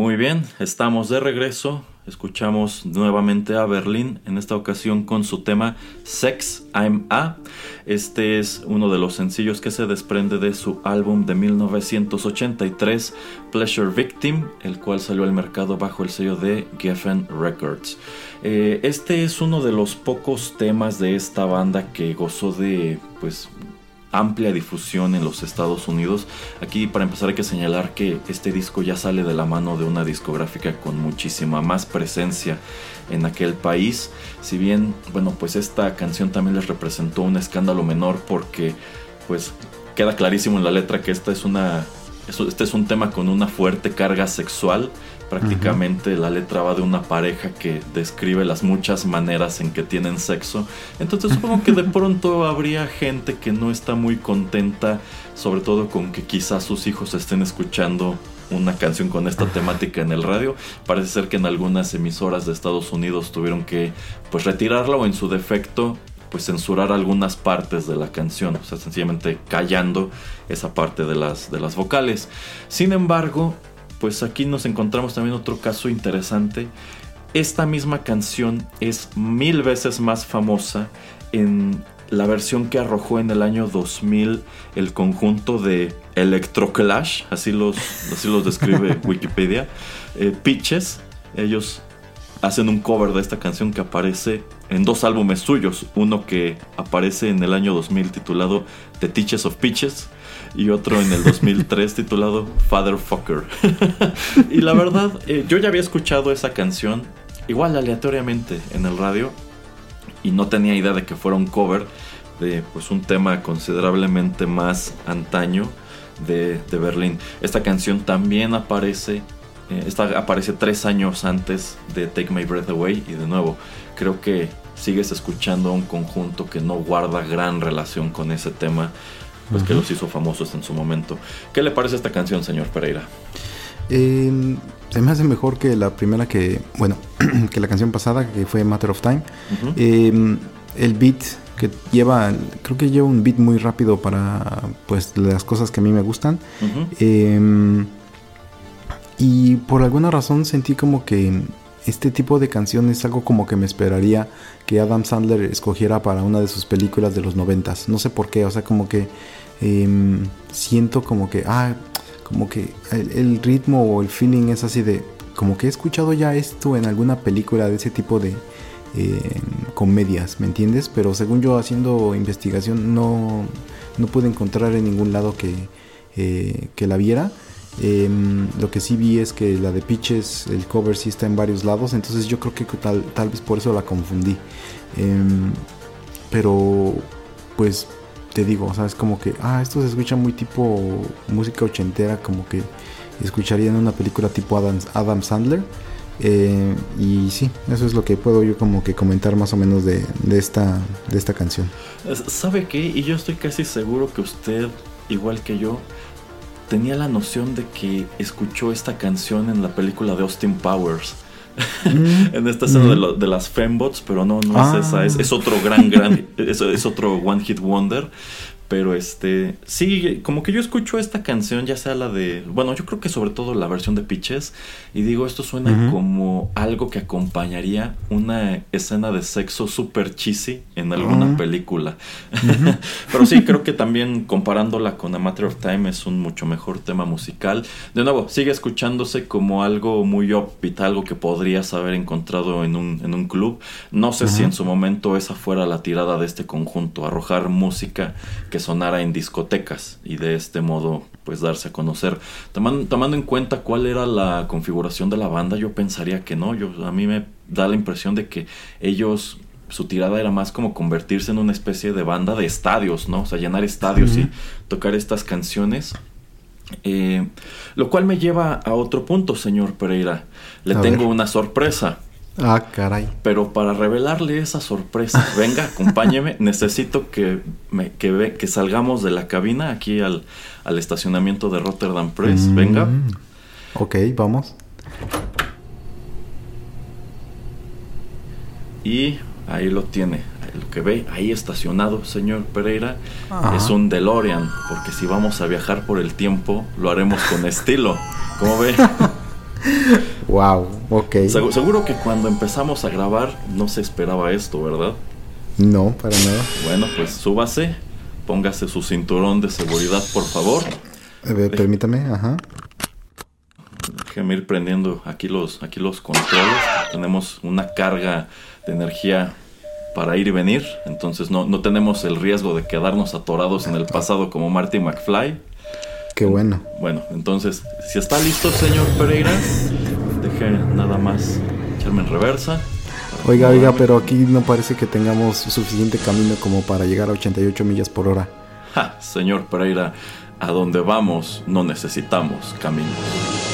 Muy bien, estamos de regreso. Escuchamos nuevamente a Berlín, en esta ocasión con su tema Sex I'm A. Este es uno de los sencillos que se desprende de su álbum de 1983, Pleasure Victim, el cual salió al mercado bajo el sello de Geffen Records. Eh, este es uno de los pocos temas de esta banda que gozó de pues amplia difusión en los Estados Unidos. Aquí para empezar hay que señalar que este disco ya sale de la mano de una discográfica con muchísima más presencia en aquel país. Si bien, bueno, pues esta canción también les representó un escándalo menor porque pues queda clarísimo en la letra que esta es una este es un tema con una fuerte carga sexual Prácticamente la letra va de una pareja que describe las muchas maneras en que tienen sexo. Entonces supongo que de pronto habría gente que no está muy contenta, sobre todo con que quizás sus hijos estén escuchando una canción con esta temática en el radio. Parece ser que en algunas emisoras de Estados Unidos tuvieron que pues retirarla o en su defecto pues censurar algunas partes de la canción, o sea, sencillamente callando esa parte de las, de las vocales. Sin embargo, pues aquí nos encontramos también otro caso interesante. Esta misma canción es mil veces más famosa en la versión que arrojó en el año 2000 el conjunto de Electroclash, así los, así los describe Wikipedia, eh, Pitches. Ellos hacen un cover de esta canción que aparece en dos álbumes suyos, uno que aparece en el año 2000 titulado The Teachers of Pitches y otro en el 2003 titulado Fatherfucker. y la verdad, eh, yo ya había escuchado esa canción, igual aleatoriamente en el radio, y no tenía idea de que fuera un cover de pues, un tema considerablemente más antaño de, de Berlín. Esta canción también aparece, eh, esta aparece tres años antes de Take My Breath Away, y de nuevo, creo que sigues escuchando un conjunto que no guarda gran relación con ese tema pues que los hizo famosos en su momento. ¿Qué le parece esta canción, señor Pereira? Em, se me hace mejor que la primera que, bueno, que la canción pasada, que fue Matter of Time. Em, el beat que lleva, creo que lleva un beat muy rápido para, pues, las cosas que a mí me gustan. Em, y por alguna razón sentí como que este tipo de canción es algo como que me esperaría que Adam Sandler escogiera para una de sus películas de los noventas. No sé por qué, o sea, como que em, siento como que, ah, como que el, ritmo o el feeling es así de, como que he escuchado ya esto en alguna película de ese tipo de em, comedias, ¿me entiendes? Pero según yo haciendo investigación no, no pude encontrar en ningún lado que, eh, que la viera. Em, lo que sí vi es que la de Pitches, el cover sí está en varios lados, entonces yo creo que tal, tal vez por eso la confundí. Pero, pues, te digo, o sea, es como que, ah, esto se escucha muy tipo música ochentera, como que escucharía en una película tipo Adam, Sandler. Eh, y sí, eso es lo que puedo yo como que comentar más o menos de, de, esta, de esta canción. ¿Sabe qué? Y yo estoy casi seguro que usted, igual que yo, tenía la noción de que escuchó esta canción en la película de Austin Powers. Mm. en esta escena de, de, las fembots, pero no, no es esa, es, es, otro gran, gran, es, es otro One Hit Wonder. Pero este, sí, como que yo escucho esta canción, ya sea la de, bueno, yo creo que sobre todo la versión de Pitches, y digo, esto suena como algo que acompañaría una escena de sexo super cheesy en alguna película. Pero sí, creo que también comparándola con A Matter of Time es un mucho mejor tema musical. De nuevo, sigue escuchándose como algo muy upbeat, algo que podrías haber encontrado en un, en un club. No sé si en su momento esa fuera la tirada de este conjunto, arrojar música que sonara en discotecas y de este modo pues darse a conocer. Tomando, en cuenta cuál era la configuración de la banda, yo pensaría que no, yo, a mí me da la impresión de que ellos su tirada era más como convertirse en una especie de banda de estadios, ¿no? O sea, llenar estadios y tocar estas canciones. Eh, lo cual me lleva a otro punto, señor Pereira. Le tengo una sorpresa. Ah, caray. Pero para revelarle esa sorpresa, venga, acompáñeme. Necesito que, me, que, ve, que salgamos de la cabina aquí al, al estacionamiento de Rotterdam Press. Mm. Venga. Ok, vamos. Y ahí lo tiene. Lo que ve ahí estacionado, señor Pereira, es un DeLorean. Porque si vamos a viajar por el tiempo, lo haremos con estilo. ¿Cómo ve? wow, ok. Segu- Seguro que cuando empezamos a grabar no se esperaba esto, ¿verdad? No, para nada. Bueno, pues súbase, póngase su cinturón de seguridad, por favor. A ver, permítame, ajá. Déjeme ir prendiendo aquí los, aquí los controles. Tenemos una carga de energía para ir y venir. Entonces no, no tenemos el riesgo de quedarnos atorados en el pasado como Marty McFly. Qué bueno. Bueno, entonces, si está listo, señor Pereira, deje nada más echarme en reversa. Oiga, oiga, pero aquí no parece que tengamos suficiente camino como para llegar a 88 millas por hora. Ja, señor Pereira, a donde vamos no necesitamos caminos.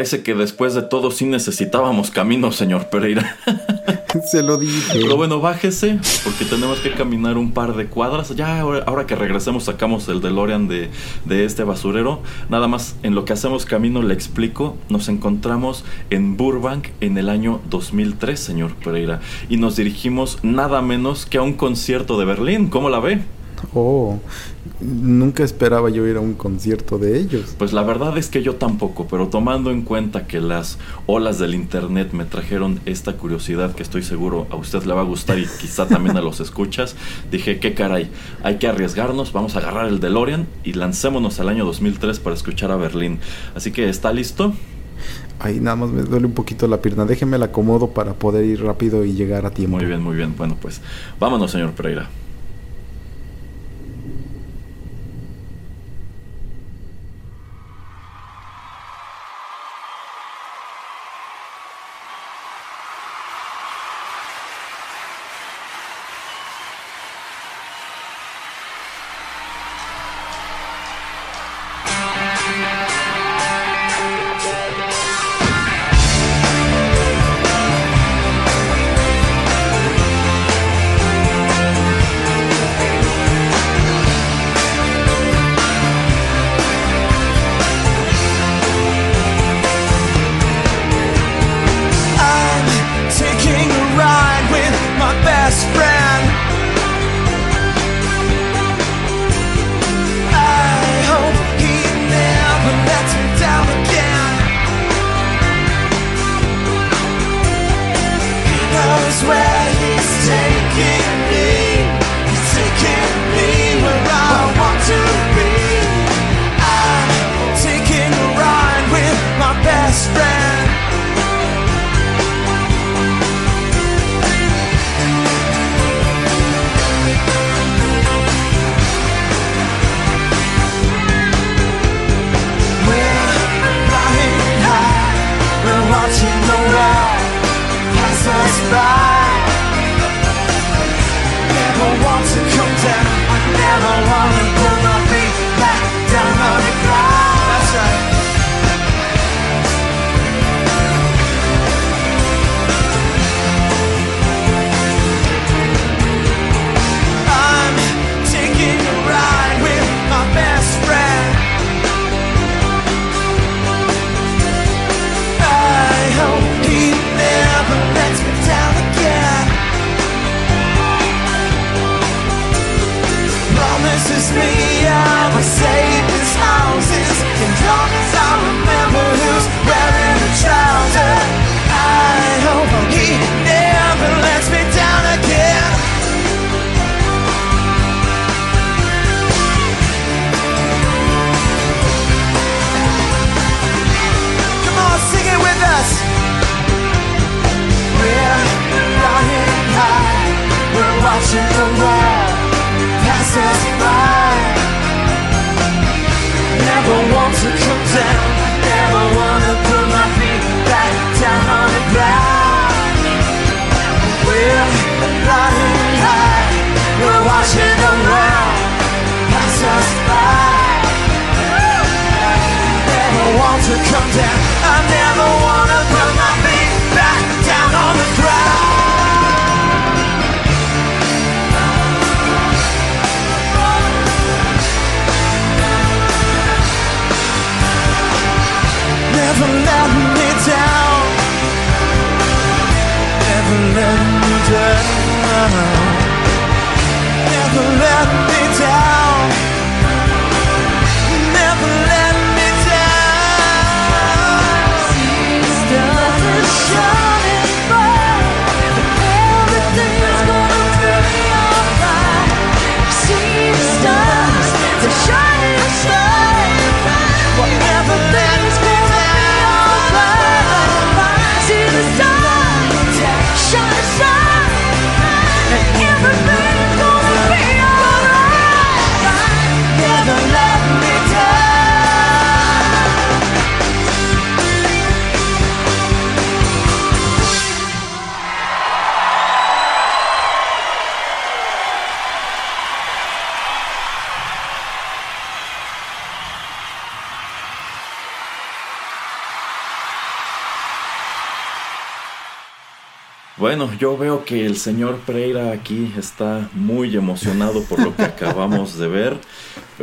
Parece que después de todo sí necesitábamos caminos, señor Pereira. Se lo dije. Pero bueno, bájese, porque tenemos que caminar un par de cuadras. Ya ahora, ahora que regresemos sacamos el DeLorean de, de este basurero. Nada más, en lo que hacemos camino le explico. Nos encontramos en Burbank en el año 2003, señor Pereira. Y nos dirigimos nada menos que a un concierto de Berlín. ¿Cómo la ve? Oh, nunca esperaba yo ir a un concierto de ellos. Pues la verdad es que yo tampoco, pero tomando en cuenta que las olas del internet me trajeron esta curiosidad que estoy seguro a usted le va a gustar y quizá también a los escuchas, dije, qué caray, hay que arriesgarnos, vamos a agarrar el DeLorean y lancémonos al año 2003 para escuchar a Berlín. Así que, ¿está listo? Ay, nada más me duele un poquito la pierna. Déjeme la acomodo para poder ir rápido y llegar a tiempo. Muy bien, muy bien. Bueno, pues vámonos, señor Pereira. Bueno, yo veo que el señor Pereira aquí está muy emocionado por lo que acabamos de ver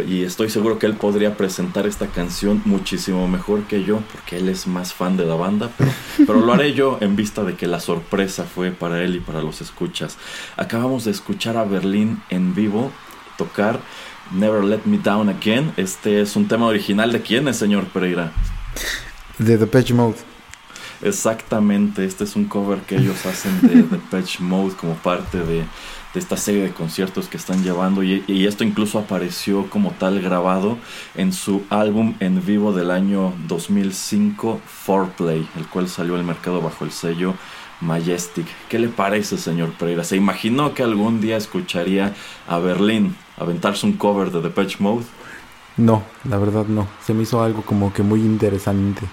y estoy seguro que él podría presentar esta canción muchísimo mejor que yo porque él es más fan de la banda, pero, lo haré yo en vista de que la sorpresa fue para él y para los escuchas. Acabamos de escuchar a Berlín en vivo tocar Never Let Me Down Again. Este es un tema original de quién es, señor Pereira. De The Patch Mode. Exactamente, este es un cover que ellos hacen de Patch Mode como parte de, de, esta serie de conciertos que están llevando y, y, esto incluso apareció como tal grabado en su álbum en vivo del año 2005, Foreplay, el cual salió al mercado bajo el sello Majestic. ¿Qué le parece, señor Pereira? ¿Se imaginó que algún día escucharía a Berlín aventarse un cover de Patch Mode? No, la verdad no. Se me hizo algo como que muy interesante.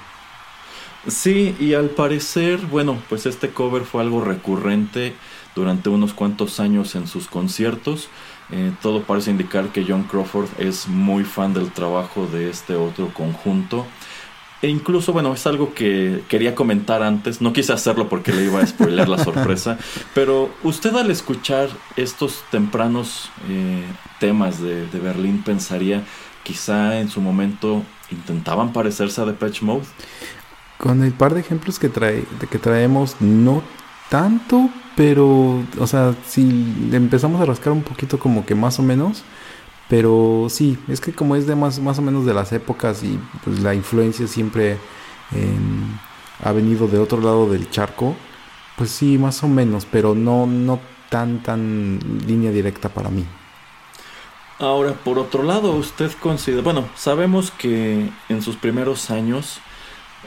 Sí, y al parecer, bueno, pues este cover fue algo recurrente durante unos cuantos años en sus conciertos. Eh, todo parece indicar que John Crawford es muy fan del trabajo de este otro conjunto. E incluso, bueno, es algo que quería comentar antes. No quise hacerlo porque le iba a spoiler la sorpresa. Pero usted al escuchar estos tempranos eh, temas de, de Berlín pensaría quizá en su momento intentaban parecerse a Depeche Mode. Con el par de ejemplos que, trae, que traemos, no tanto, pero, o sea, si empezamos a rascar un poquito como que más o menos, pero sí, es que como es de más, más o menos de las épocas y pues la influencia siempre ha venido de otro lado del charco, pues sí, más o menos, pero no, no tan, tan línea directa para mí. Ahora, por otro lado, usted considera, bueno, sabemos que en sus primeros años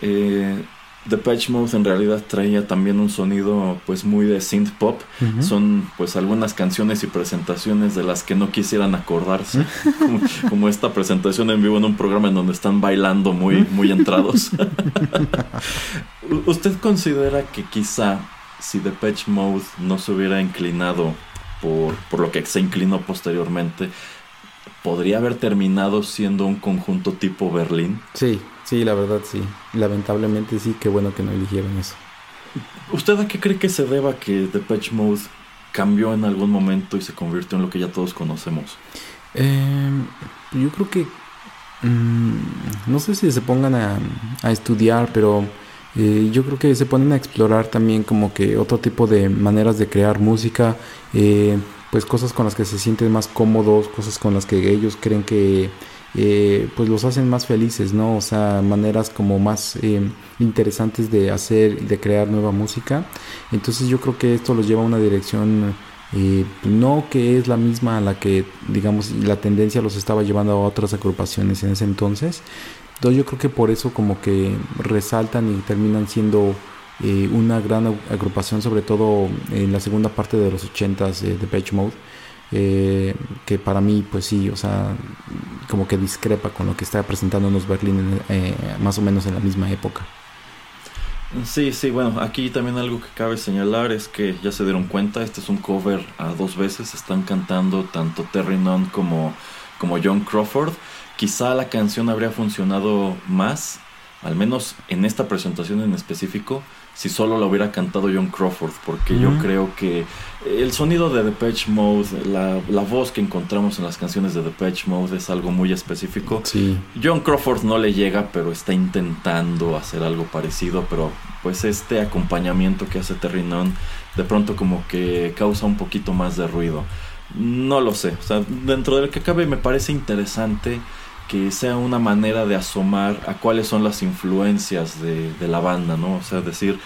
eh, Depeche Mode en realidad traía también un sonido pues muy de synth pop. Uh -huh. Son pues algunas canciones y presentaciones de las que no quisieran acordarse. como, como, esta presentación en vivo en un programa en donde están bailando muy, muy entrados. ¿Usted considera que quizá si Depeche Mode no se hubiera inclinado por, por lo que se inclinó posteriormente, podría haber terminado siendo un conjunto tipo Berlín? Sí, Sí, la verdad sí. Lamentablemente sí, qué bueno que no eligieron eso. ¿Usted a qué cree que se deba que Depeche Mode cambió en algún momento y se convirtió en lo que ya todos conocemos? Eh, yo creo que... Mmm, no sé si se pongan a, a estudiar, pero eh, yo creo que se ponen a explorar también como que otro tipo de maneras de crear música. Eh, pues cosas con las que se sienten más cómodos, cosas con las que ellos creen que eh, pues los hacen más felices, ¿no? O sea, maneras como más eh, interesantes de hacer de crear nueva música. Entonces yo creo que esto los lleva a una dirección eh, no que es la misma a la que, digamos, la tendencia los estaba llevando a otras agrupaciones en ese entonces. Entonces yo creo que por eso como que resaltan y terminan siendo eh, una gran agrupación, sobre todo en la segunda parte de los 80s de Depeche Mode. Eh, que para mí pues sí, o sea, como que discrepa con lo que está presentándonos Berlín eh, más o menos en la misma época. Sí, sí, bueno, aquí también algo que cabe señalar es que ya se dieron cuenta, este es un cover a dos veces, están cantando tanto Terry Nunn como, como John Crawford. Quizá la canción habría funcionado más, al menos en esta presentación en específico, si solo la hubiera cantado John Crawford, porque mm. yo creo que el sonido de Depeche Mode, la, la, voz que encontramos en las canciones de Depeche Mode es algo muy específico. Sí. John Crawford no le llega, pero está intentando hacer algo parecido, pero pues este acompañamiento que hace Terry Nunn de pronto como que causa un poquito más de ruido. No lo sé, o sea, dentro de lo que cabe me parece interesante que sea una manera de asomar a cuáles son las influencias de, de, la banda, ¿no? O sea, decir,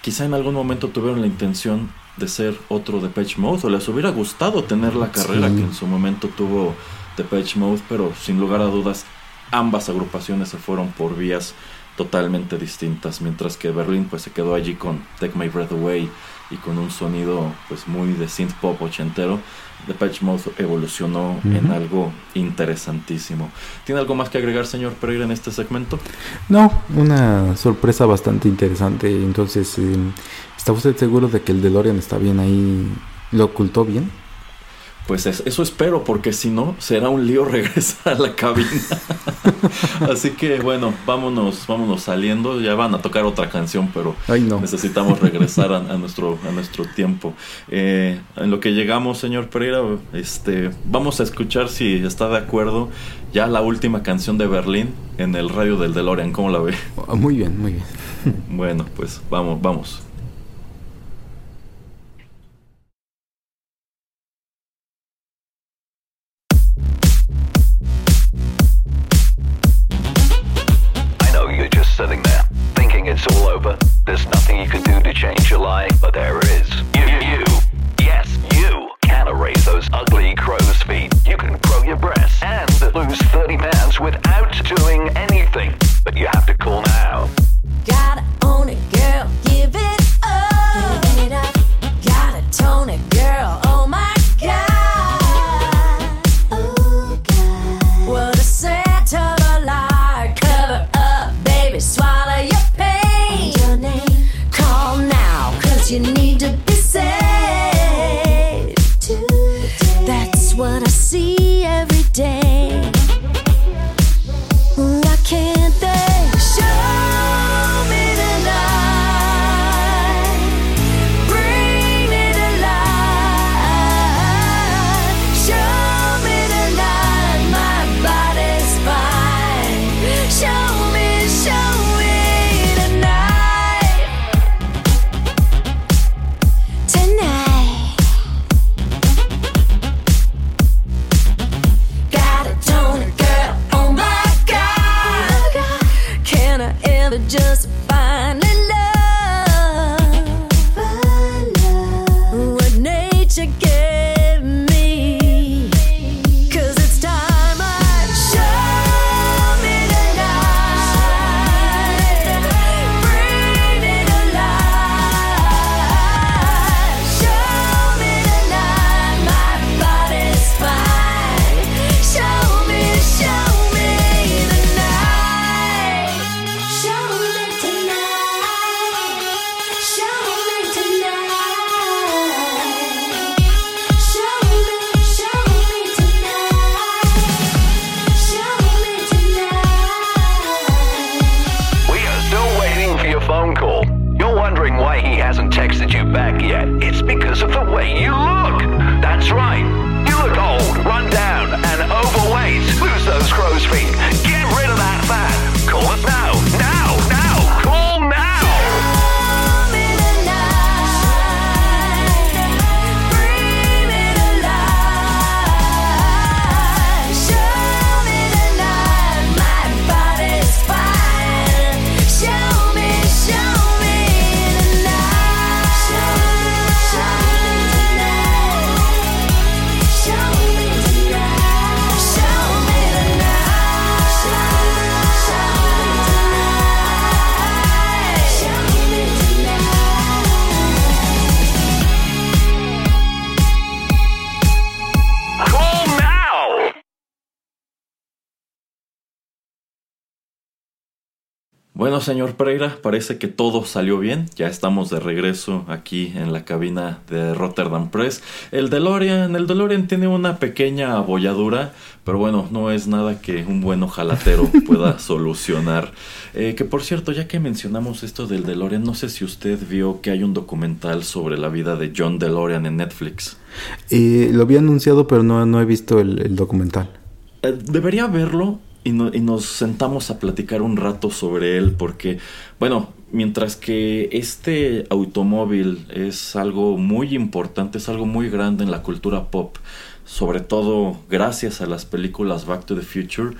quizá en algún momento tuvieron la intención de ser otro Depeche Mode o les hubiera gustado tener la carrera sí. que en su momento tuvo Depeche Mode, pero sin lugar a dudas ambas agrupaciones se fueron por vías totalmente distintas, mientras que Berlín pues se quedó allí con Take My Breath Away y con un sonido pues muy de synth pop ochentero. Depeche Mode evolucionó uh -huh. en algo interesantísimo. ¿Tiene algo más que agregar, señor Pereira, en este segmento? No, una sorpresa bastante interesante. Entonces, eh, ¿está usted seguro de que el DeLorean está bien ahí? ¿Lo ocultó bien? Pues es- eso espero, porque si no, será un lío regresar a la cabina. Así que bueno, vámonos, vámonos saliendo. Ya van a tocar otra canción, pero Ay, no. necesitamos regresar a, a nuestro, a nuestro tiempo. Eh, en lo que llegamos, señor Pereira, este, vamos a escuchar si está de acuerdo ya la última canción de Berlín en el radio del DeLorean. ¿Cómo la ve? Muy bien, muy bien. Bueno, pues vamos, vamos. Back yet. It's because of the way you look. That's right. You look old, run down, and overweight. Lose those crow's feet. Señor Pereira, parece que todo salió bien. Ya estamos de regreso aquí en la cabina de Rotterdam Press. El DeLorean, el DeLorean tiene una pequeña abolladura, pero bueno, no es nada que un buen ojalatero pueda solucionar. Eh, que por cierto, ya que mencionamos esto del DeLorean, no sé si usted vio que hay un documental sobre la vida de John DeLorean en Netflix. Eh, lo había anunciado, pero no, no he visto el, el documental. Eh, debería verlo y, no- y nos sentamos a platicar un rato sobre él porque, bueno, mientras que este automóvil es algo muy importante, es algo muy grande en la cultura pop, sobre todo gracias a las películas Back to the Future,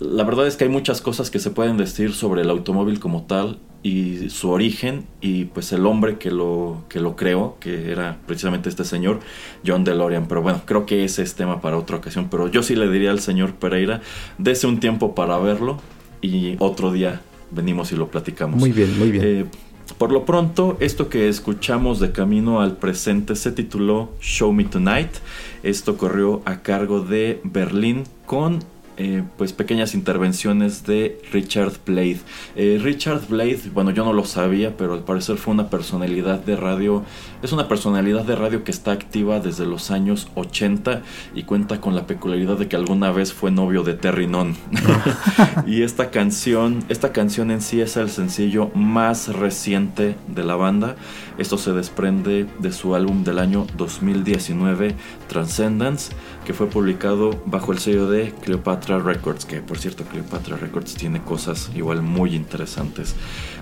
la verdad es que hay muchas cosas que se pueden decir sobre el automóvil como tal y su origen y pues el hombre que lo, que lo creó, que era precisamente este señor, John DeLorean. Pero bueno, creo que ese es tema para otra ocasión. Pero yo sí le diría al señor Pereira, dese un tiempo para verlo y otro día venimos y lo platicamos. Muy bien, muy bien. Eh, por lo pronto, esto que escuchamos de camino al presente se tituló Show Me Tonight. Esto corrió a cargo de Berlín con eh, pues pequeñas intervenciones de Richard Blade. Eh, Richard Blade, bueno, yo no lo sabía, pero al parecer fue una personalidad de radio. Es una personalidad de radio que está activa desde los años 80 y cuenta con la peculiaridad de que alguna vez fue novio de Terry Nunn. y esta canción, esta canción en sí es el sencillo más reciente de la banda. Esto se desprende de su álbum del año 2019, Transcendence, que fue publicado bajo el sello de Cleopatra Records, que por cierto Cleopatra Records tiene cosas igual muy interesantes.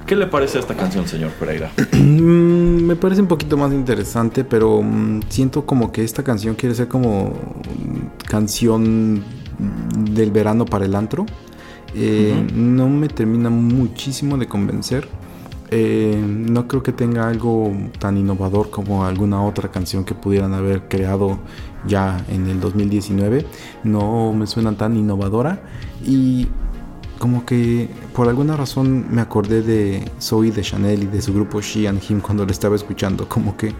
¿Qué le parece esta canción, señor Pereira? Mm, me parece un poquito más interesante, pero mm, siento como que esta canción quiere ser como mm, canción del verano para el antro. Eh, No me termina muchísimo de convencer. Eh, no creo que tenga algo tan innovador como alguna otra canción que pudieran haber creado ya en el 2019. No me suena tan innovadora. Y como que por alguna razón me acordé de Zoe de Chanel y de su grupo She and Him cuando la estaba escuchando. Como que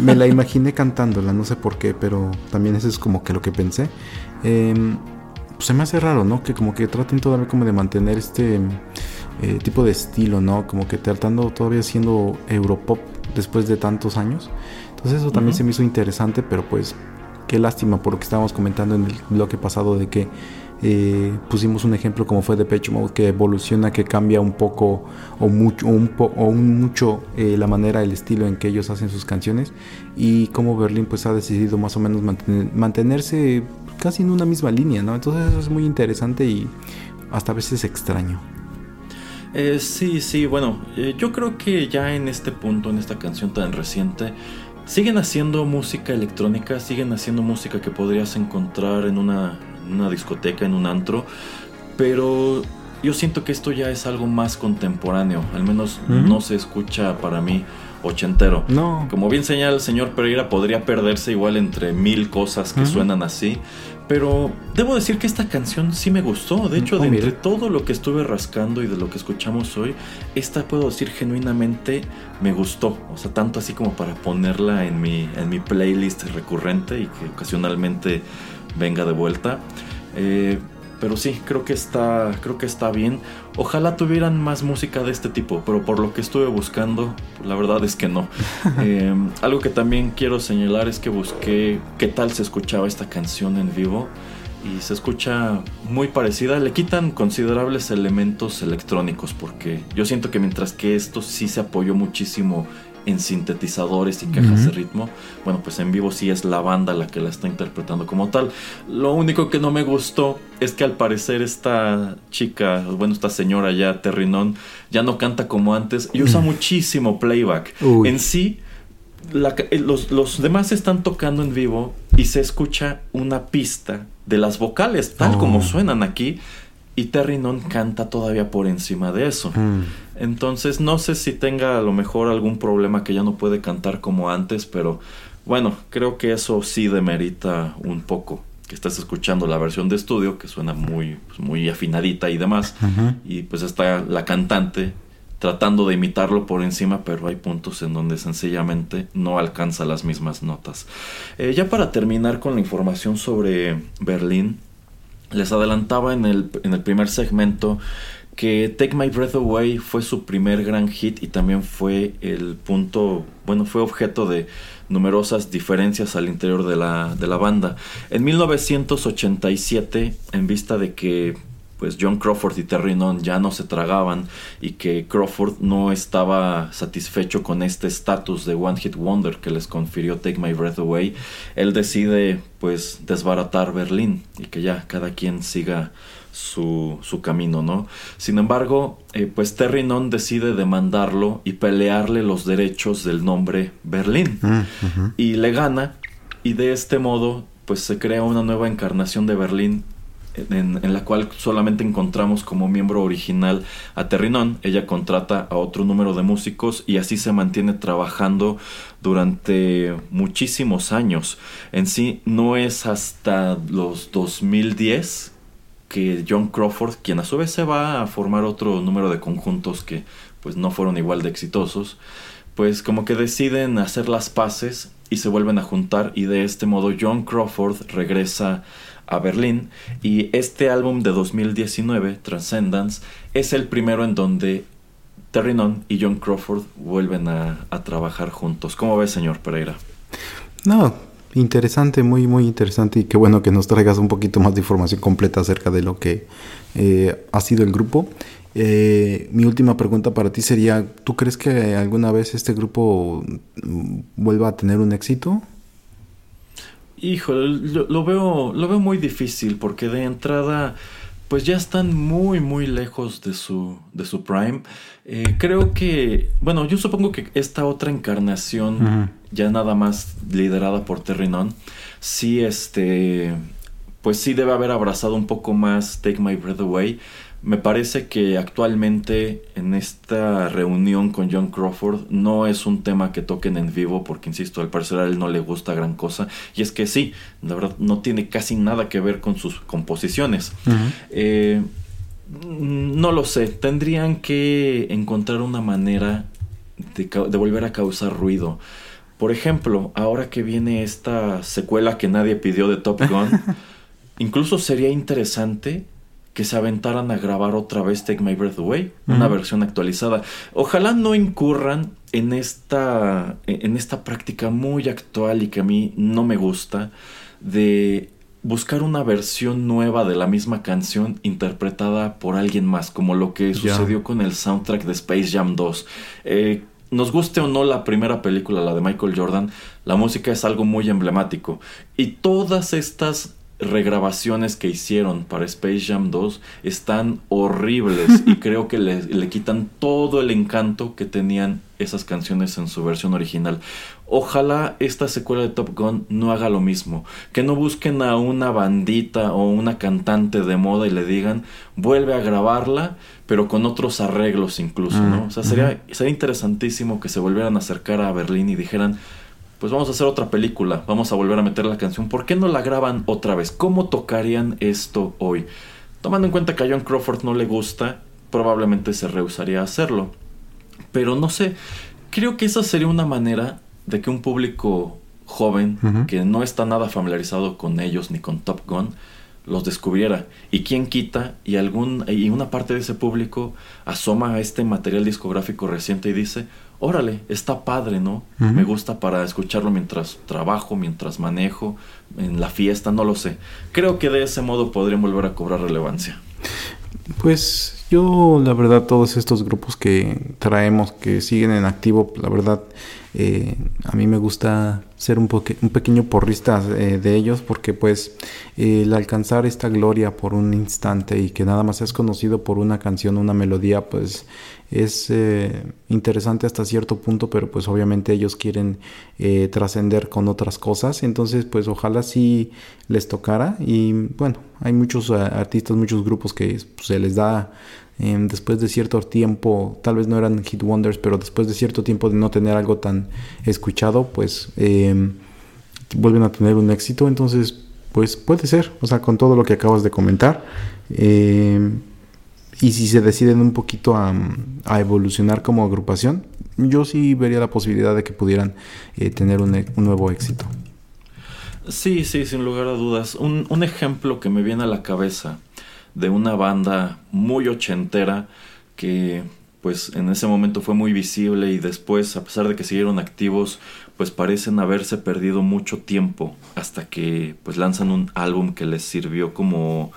me la imaginé cantándola, no sé por qué, pero también eso es como que lo que pensé. Em, pues se me hace raro, ¿no? Que como que traten todavía como de mantener este eh, tipo de estilo, ¿no? Como que tratando todavía siendo Europop después de tantos años. Entonces eso también se me hizo interesante, pero pues qué lástima por lo que estábamos comentando en el bloque pasado de que eh, pusimos un ejemplo como fue Depeche Mode que evoluciona, que cambia un poco o mucho, o un, mucho eh, la manera, el estilo en que ellos hacen sus canciones y como Berlín pues ha decidido más o menos mantener- mantenerse casi en una misma línea, ¿no? Entonces eso es muy interesante y hasta a veces extraño. Eh, sí, sí, bueno, yo creo que ya en este punto, en esta canción tan reciente, siguen haciendo música electrónica, siguen haciendo música que podrías encontrar en una, en una discoteca, en un antro, pero yo siento que esto ya es algo más contemporáneo, al menos no se escucha para mí ochentero. No. Como bien señala el señor Pereira, podría perderse igual entre mil cosas que suenan así. Pero debo decir que esta canción sí me gustó. De hecho, Oh, de mira. entre todo lo que estuve rascando y de lo que escuchamos hoy, esta puedo decir genuinamente me gustó. O sea, tanto así como para ponerla en mi, en mi playlist recurrente y que ocasionalmente venga de vuelta. Eh, pero sí, creo que está, creo que está bien. Ojalá tuvieran más música de este tipo, pero por lo que estuve buscando, la verdad es que no. Eh, algo que también quiero señalar es que busqué qué tal se escuchaba esta canción en vivo y se escucha muy parecida. Le quitan considerables elementos electrónicos porque yo siento que mientras que esto sí se apoyó muchísimo en sintetizadores y cajas de ritmo, bueno, pues en vivo sí es la banda la que la está interpretando como tal. Lo único que no me gustó es que al parecer esta chica, bueno, esta señora ya, Terrinón, ya no canta como antes y usa muchísimo playback. Uy. En sí, la eh, los, los demás están tocando en vivo y se escucha una pista de las vocales, tal Oh. como suenan aquí, y Terry Non canta todavía por encima de eso. Mm. Entonces no sé si tenga a lo mejor algún problema que ya no puede cantar como antes, pero bueno, creo que eso sí demerita un poco que estás escuchando la versión de estudio que suena muy pues, muy afinadita y demás y pues está la cantante tratando de imitarlo por encima, pero hay puntos en donde sencillamente no alcanza las mismas notas. Eh, ya para terminar con la información sobre Berlín, les adelantaba en el, en el primer segmento que Take My Breath Away fue su primer gran hit y también fue el punto, bueno, fue objeto de numerosas diferencias al interior de la, de la banda. En 1987, en vista de que pues John Crawford y Terry Nunn ya no se tragaban y que Crawford no estaba satisfecho con este estatus de One Hit Wonder que les confirió Take My Breath Away, él decide pues desbaratar Berlín y que ya cada quien siga su, su camino, ¿no? Sin embargo, eh, pues Terry Nunn decide demandarlo y pelearle los derechos del nombre Berlín Mm, ujú. y le gana y de este modo pues se crea una nueva encarnación de Berlín en, la cual solamente encontramos como miembro original a Terrinón. Ella contrata a otro número de músicos y así se mantiene trabajando durante muchísimos años. En sí no es hasta los 2010 que John Crawford, quien a su vez se va a formar otro número de conjuntos que pues no fueron igual de exitosos, pues como que deciden hacer las paces y se vuelven a juntar y de este modo John Crawford regresa a Berlín y este álbum de 2019, Transcendence, es el primero en donde Terry Nunn y John Crawford vuelven a, a trabajar juntos. ¿Cómo ves, señor Pereira? No, interesante, muy, muy interesante. Y qué bueno que nos traigas un poquito más de información completa acerca de lo que eh, ha sido el grupo. Eh, mi última pregunta para ti sería, ¿tú crees que alguna vez este grupo mm, vuelva a tener un éxito? Híjole, lo, lo veo, lo veo muy difícil porque de entrada, pues ya están muy, muy lejos de su, de su prime. Eh, creo que, bueno, yo supongo que esta otra encarnación, ya nada más liderada por Terry Nunn, sí, este, pues sí debe haber abrazado un poco más Take My Breath Away. Me parece que actualmente en esta reunión con John Crawford no es un tema que toquen en vivo porque, insisto, al parecer a él no le gusta gran cosa. Y es que sí, la verdad no tiene casi nada que ver con sus composiciones. Eh, no lo sé, tendrían que encontrar una manera de, de volver a causar ruido. Por ejemplo, ahora que viene esta secuela que nadie pidió de Top Gun, incluso sería interesante que se aventaran a grabar otra vez Take My Breath Away, una versión actualizada. Ojalá no incurran en esta, en esta práctica muy actual y que a mí no me gusta de buscar una versión nueva de la misma canción interpretada por alguien más, como lo que sucedió con el soundtrack de Space Jam 2. Eh, nos guste o no la primera película, la de Michael Jordan, la música es algo muy emblemático. Y todas estas regrabaciones que hicieron para Space Jam 2 están horribles y creo que le, le quitan todo el encanto que tenían esas canciones en su versión original. Ojalá esta secuela de Top Gun no haga lo mismo, que no busquen a una bandita o una cantante de moda y le digan, vuelve a grabarla, pero con otros arreglos incluso, ¿no? O sea, sería, sería interesantísimo que se volvieran a acercar a Berlín y dijeran, pues vamos a hacer otra película, vamos a volver a meter la canción, ¿por qué no la graban otra vez? ¿Cómo tocarían esto hoy? Tomando en cuenta que a John Crawford no le gusta, probablemente se rehusaría a hacerlo. Pero no sé, creo que esa sería una manera de que un público joven, que no está nada familiarizado con ellos ni con Top Gun, los descubriera. Y quién quita y algún y una parte de ese público asoma a este material discográfico reciente y dice, órale, está padre, ¿no? Me gusta para escucharlo mientras trabajo, mientras manejo, en la fiesta, no lo sé. Creo que de ese modo podrían volver a cobrar relevancia. Pues yo, la verdad, todos estos grupos que traemos, que siguen en activo, la verdad, eh, a mí me gusta ser un, pequeño porrista eh, de ellos porque pues eh, el alcanzar esta gloria por un instante y que nada más es conocido por una canción, una melodía, pues es interesante hasta cierto punto, pero pues obviamente ellos quieren trascender con otras cosas, entonces pues ojalá sí les tocara y bueno, hay muchos artistas, muchos grupos que pues, se les da eh, después de cierto tiempo, tal vez no eran hit wonders, pero después de cierto tiempo de no tener algo tan escuchado, pues eh, vuelven a tener un éxito, entonces pues puede ser, o sea, con todo lo que acabas de comentar. eh, y si se deciden un poquito a, a evolucionar como agrupación, yo sí vería la posibilidad de que pudieran eh, tener un, e- un nuevo éxito. Sí, sí, sin lugar a dudas. Un, un ejemplo que me viene a la cabeza de una banda muy ochentera que pues en ese momento fue muy visible y después, a pesar de que siguieron activos, pues parecen haberse perdido mucho tiempo hasta que pues lanzan un álbum que les sirvió como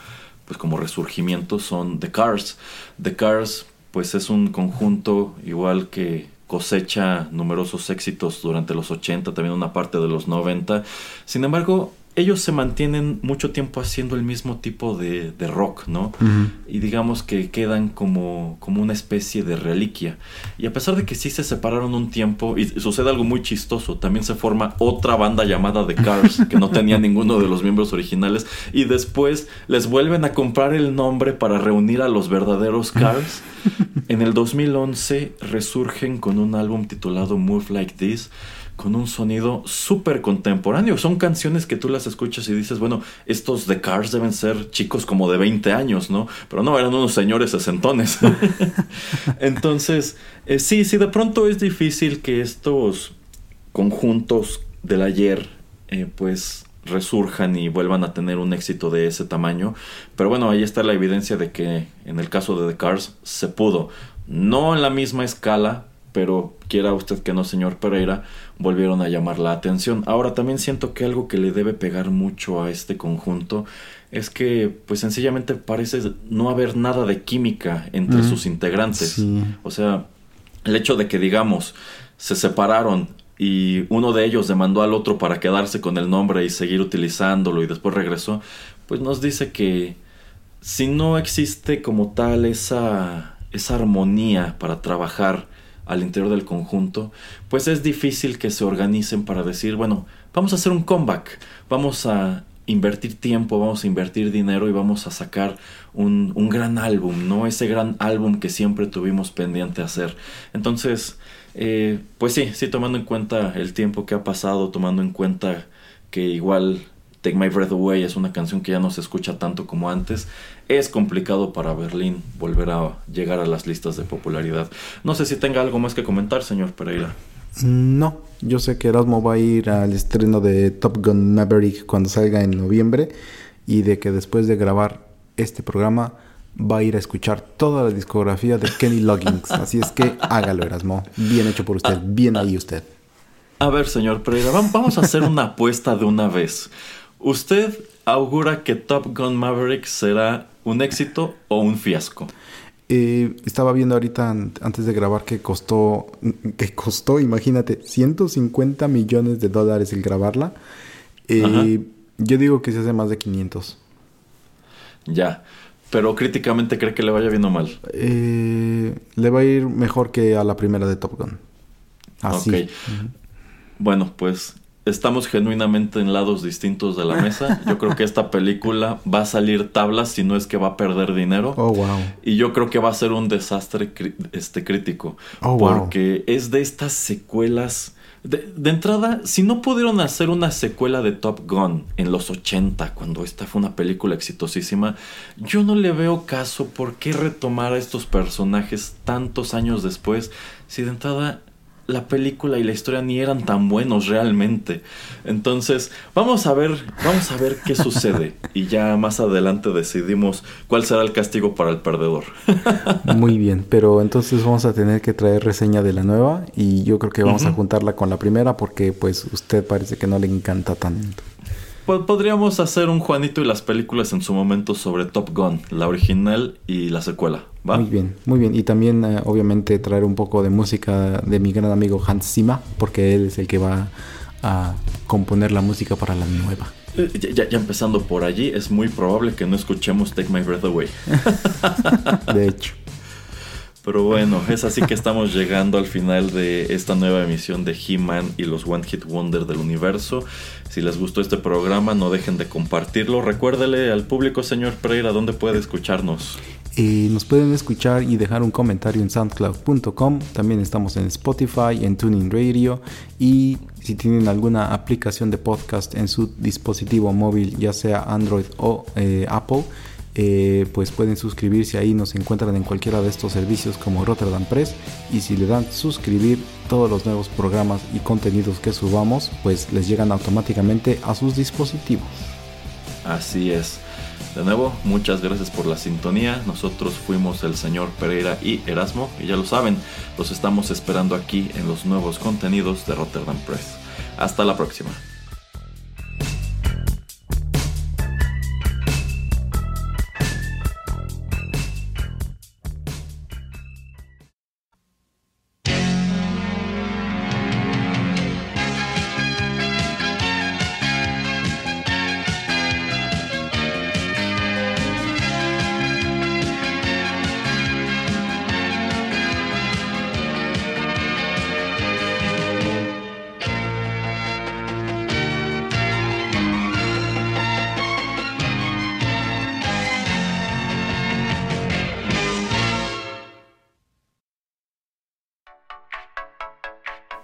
pues como resurgimiento son The Cars. The Cars pues es un conjunto igual que cosecha numerosos éxitos durante los 80, también una parte de los 90. Sin embargo, ellos se mantienen mucho tiempo haciendo el mismo tipo de, de rock, ¿no? Y digamos que quedan como, como una especie de reliquia. Y a pesar de que sí se separaron un tiempo, y sucede algo muy chistoso, también se forma otra banda llamada The Cars, que no tenía ninguno de los miembros originales, y después les vuelven a comprar el nombre para reunir a los verdaderos Cars. En el 2011 resurgen con un álbum titulado Move Like This, con un sonido súper contemporáneo. Son canciones que tú las escuchas y dices, bueno, estos The Cars deben ser chicos como de 20 años, ¿no? Pero no, eran unos señores sesentones. Entonces, eh, sí, sí, de pronto es difícil que estos conjuntos del ayer, eh, pues, resurjan y vuelvan a tener un éxito de ese tamaño. Pero bueno, ahí está la evidencia de que en el caso de The Cars se pudo. No en la misma escala, pero quiera usted que no, señor Pereira, volvieron a llamar la atención. Ahora también siento que algo que le debe pegar mucho a este conjunto es que pues sencillamente parece no haber nada de química entre sus integrantes. Sí. O sea, el hecho de que digamos se separaron y uno de ellos demandó al otro para quedarse con el nombre y seguir utilizándolo y después regresó, pues nos dice que si no existe como tal esa, esa armonía para trabajar al interior del conjunto, pues es difícil que se organicen para decir, bueno, vamos a hacer un comeback, vamos a invertir tiempo, vamos a invertir dinero y vamos a sacar un, un gran álbum, ¿no? Ese gran álbum que siempre tuvimos pendiente hacer. Entonces, eh, pues sí, sí, tomando en cuenta el tiempo que ha pasado, tomando en cuenta que igual Take My Breath Away es una canción que ya no se escucha tanto como antes, es complicado para Berlín volver a llegar a las listas de popularidad. No sé si tenga algo más que comentar, señor Pereira. No, yo sé que Erasmo va a ir al estreno de Top Gun Maverick cuando salga en noviembre y de que después de grabar este programa va a ir a escuchar toda la discografía de Kenny Loggins. Así es que hágalo, Erasmo. Bien hecho por usted. Bien ahí usted. A ver, señor Pereira, vam- vamos a hacer una apuesta de una vez. ¿Usted augura que Top Gun Maverick será un éxito o un fiasco? Eh, estaba viendo ahorita an- antes de grabar que costó, que costó, imagínate, 150 millones de dólares el grabarla. Eh, yo digo que se hace más de 500. Ya. Pero críticamente cree que le vaya bien o mal. Eh, le va a ir mejor que a la primera de Top Gun. Así. Ok. Bueno, pues estamos genuinamente en lados distintos de la mesa. Yo creo que esta película va a salir tablas si no es que va a perder dinero. Oh, wow. Y yo creo que va a ser un desastre este, crítico. Oh, wow. porque es de estas secuelas. De, de entrada, si no pudieron hacer una secuela de Top Gun en los 80, cuando esta fue una película exitosísima, yo no le veo caso por qué retomar a estos personajes tantos años después, si de entrada la película y la historia ni eran tan buenos realmente. Entonces, vamos a ver, vamos a ver qué sucede y ya más adelante decidimos cuál será el castigo para el perdedor. Muy bien, pero entonces vamos a tener que traer reseña de la nueva y yo creo que vamos a juntarla con la primera porque pues usted parece que no le encanta tanto. Pod- Podríamos hacer un Juanito y las películas en su momento sobre Top Gun, la original y la secuela, ¿va? Muy bien, muy bien. Y también eh, obviamente traer un poco de música de mi gran amigo Hans Zimmer porque él es el que va a componer la música para la nueva. Eh, Ya, ya- ya empezando por allí, es muy probable que no escuchemos Take My Breath Away. De hecho. Pero bueno, es así que estamos llegando al final de esta nueva emisión de He-Man y los One Hit Wonder del universo. Si les gustó este programa, no dejen de compartirlo. Recuérdele al público, señor Pereira, dónde puede escucharnos. Eh, nos pueden escuchar y dejar un comentario en soundcloud.com. También estamos en Spotify, en Tuning Radio. Y si tienen alguna aplicación de podcast en su dispositivo móvil, ya sea Android o eh, Apple, eh, pues pueden suscribirse ahí. Nos encuentran en cualquiera de estos servicios como Rotterdam Press. Y si le dan suscribir, todos los nuevos programas y contenidos que subamos, pues les llegan automáticamente a sus dispositivos. Así es. De nuevo, muchas gracias por la sintonía. Nosotros fuimos el señor Pereira y Erasmo, y ya lo saben, los estamos esperando aquí en los nuevos contenidos de Rotterdam Press. Hasta la próxima.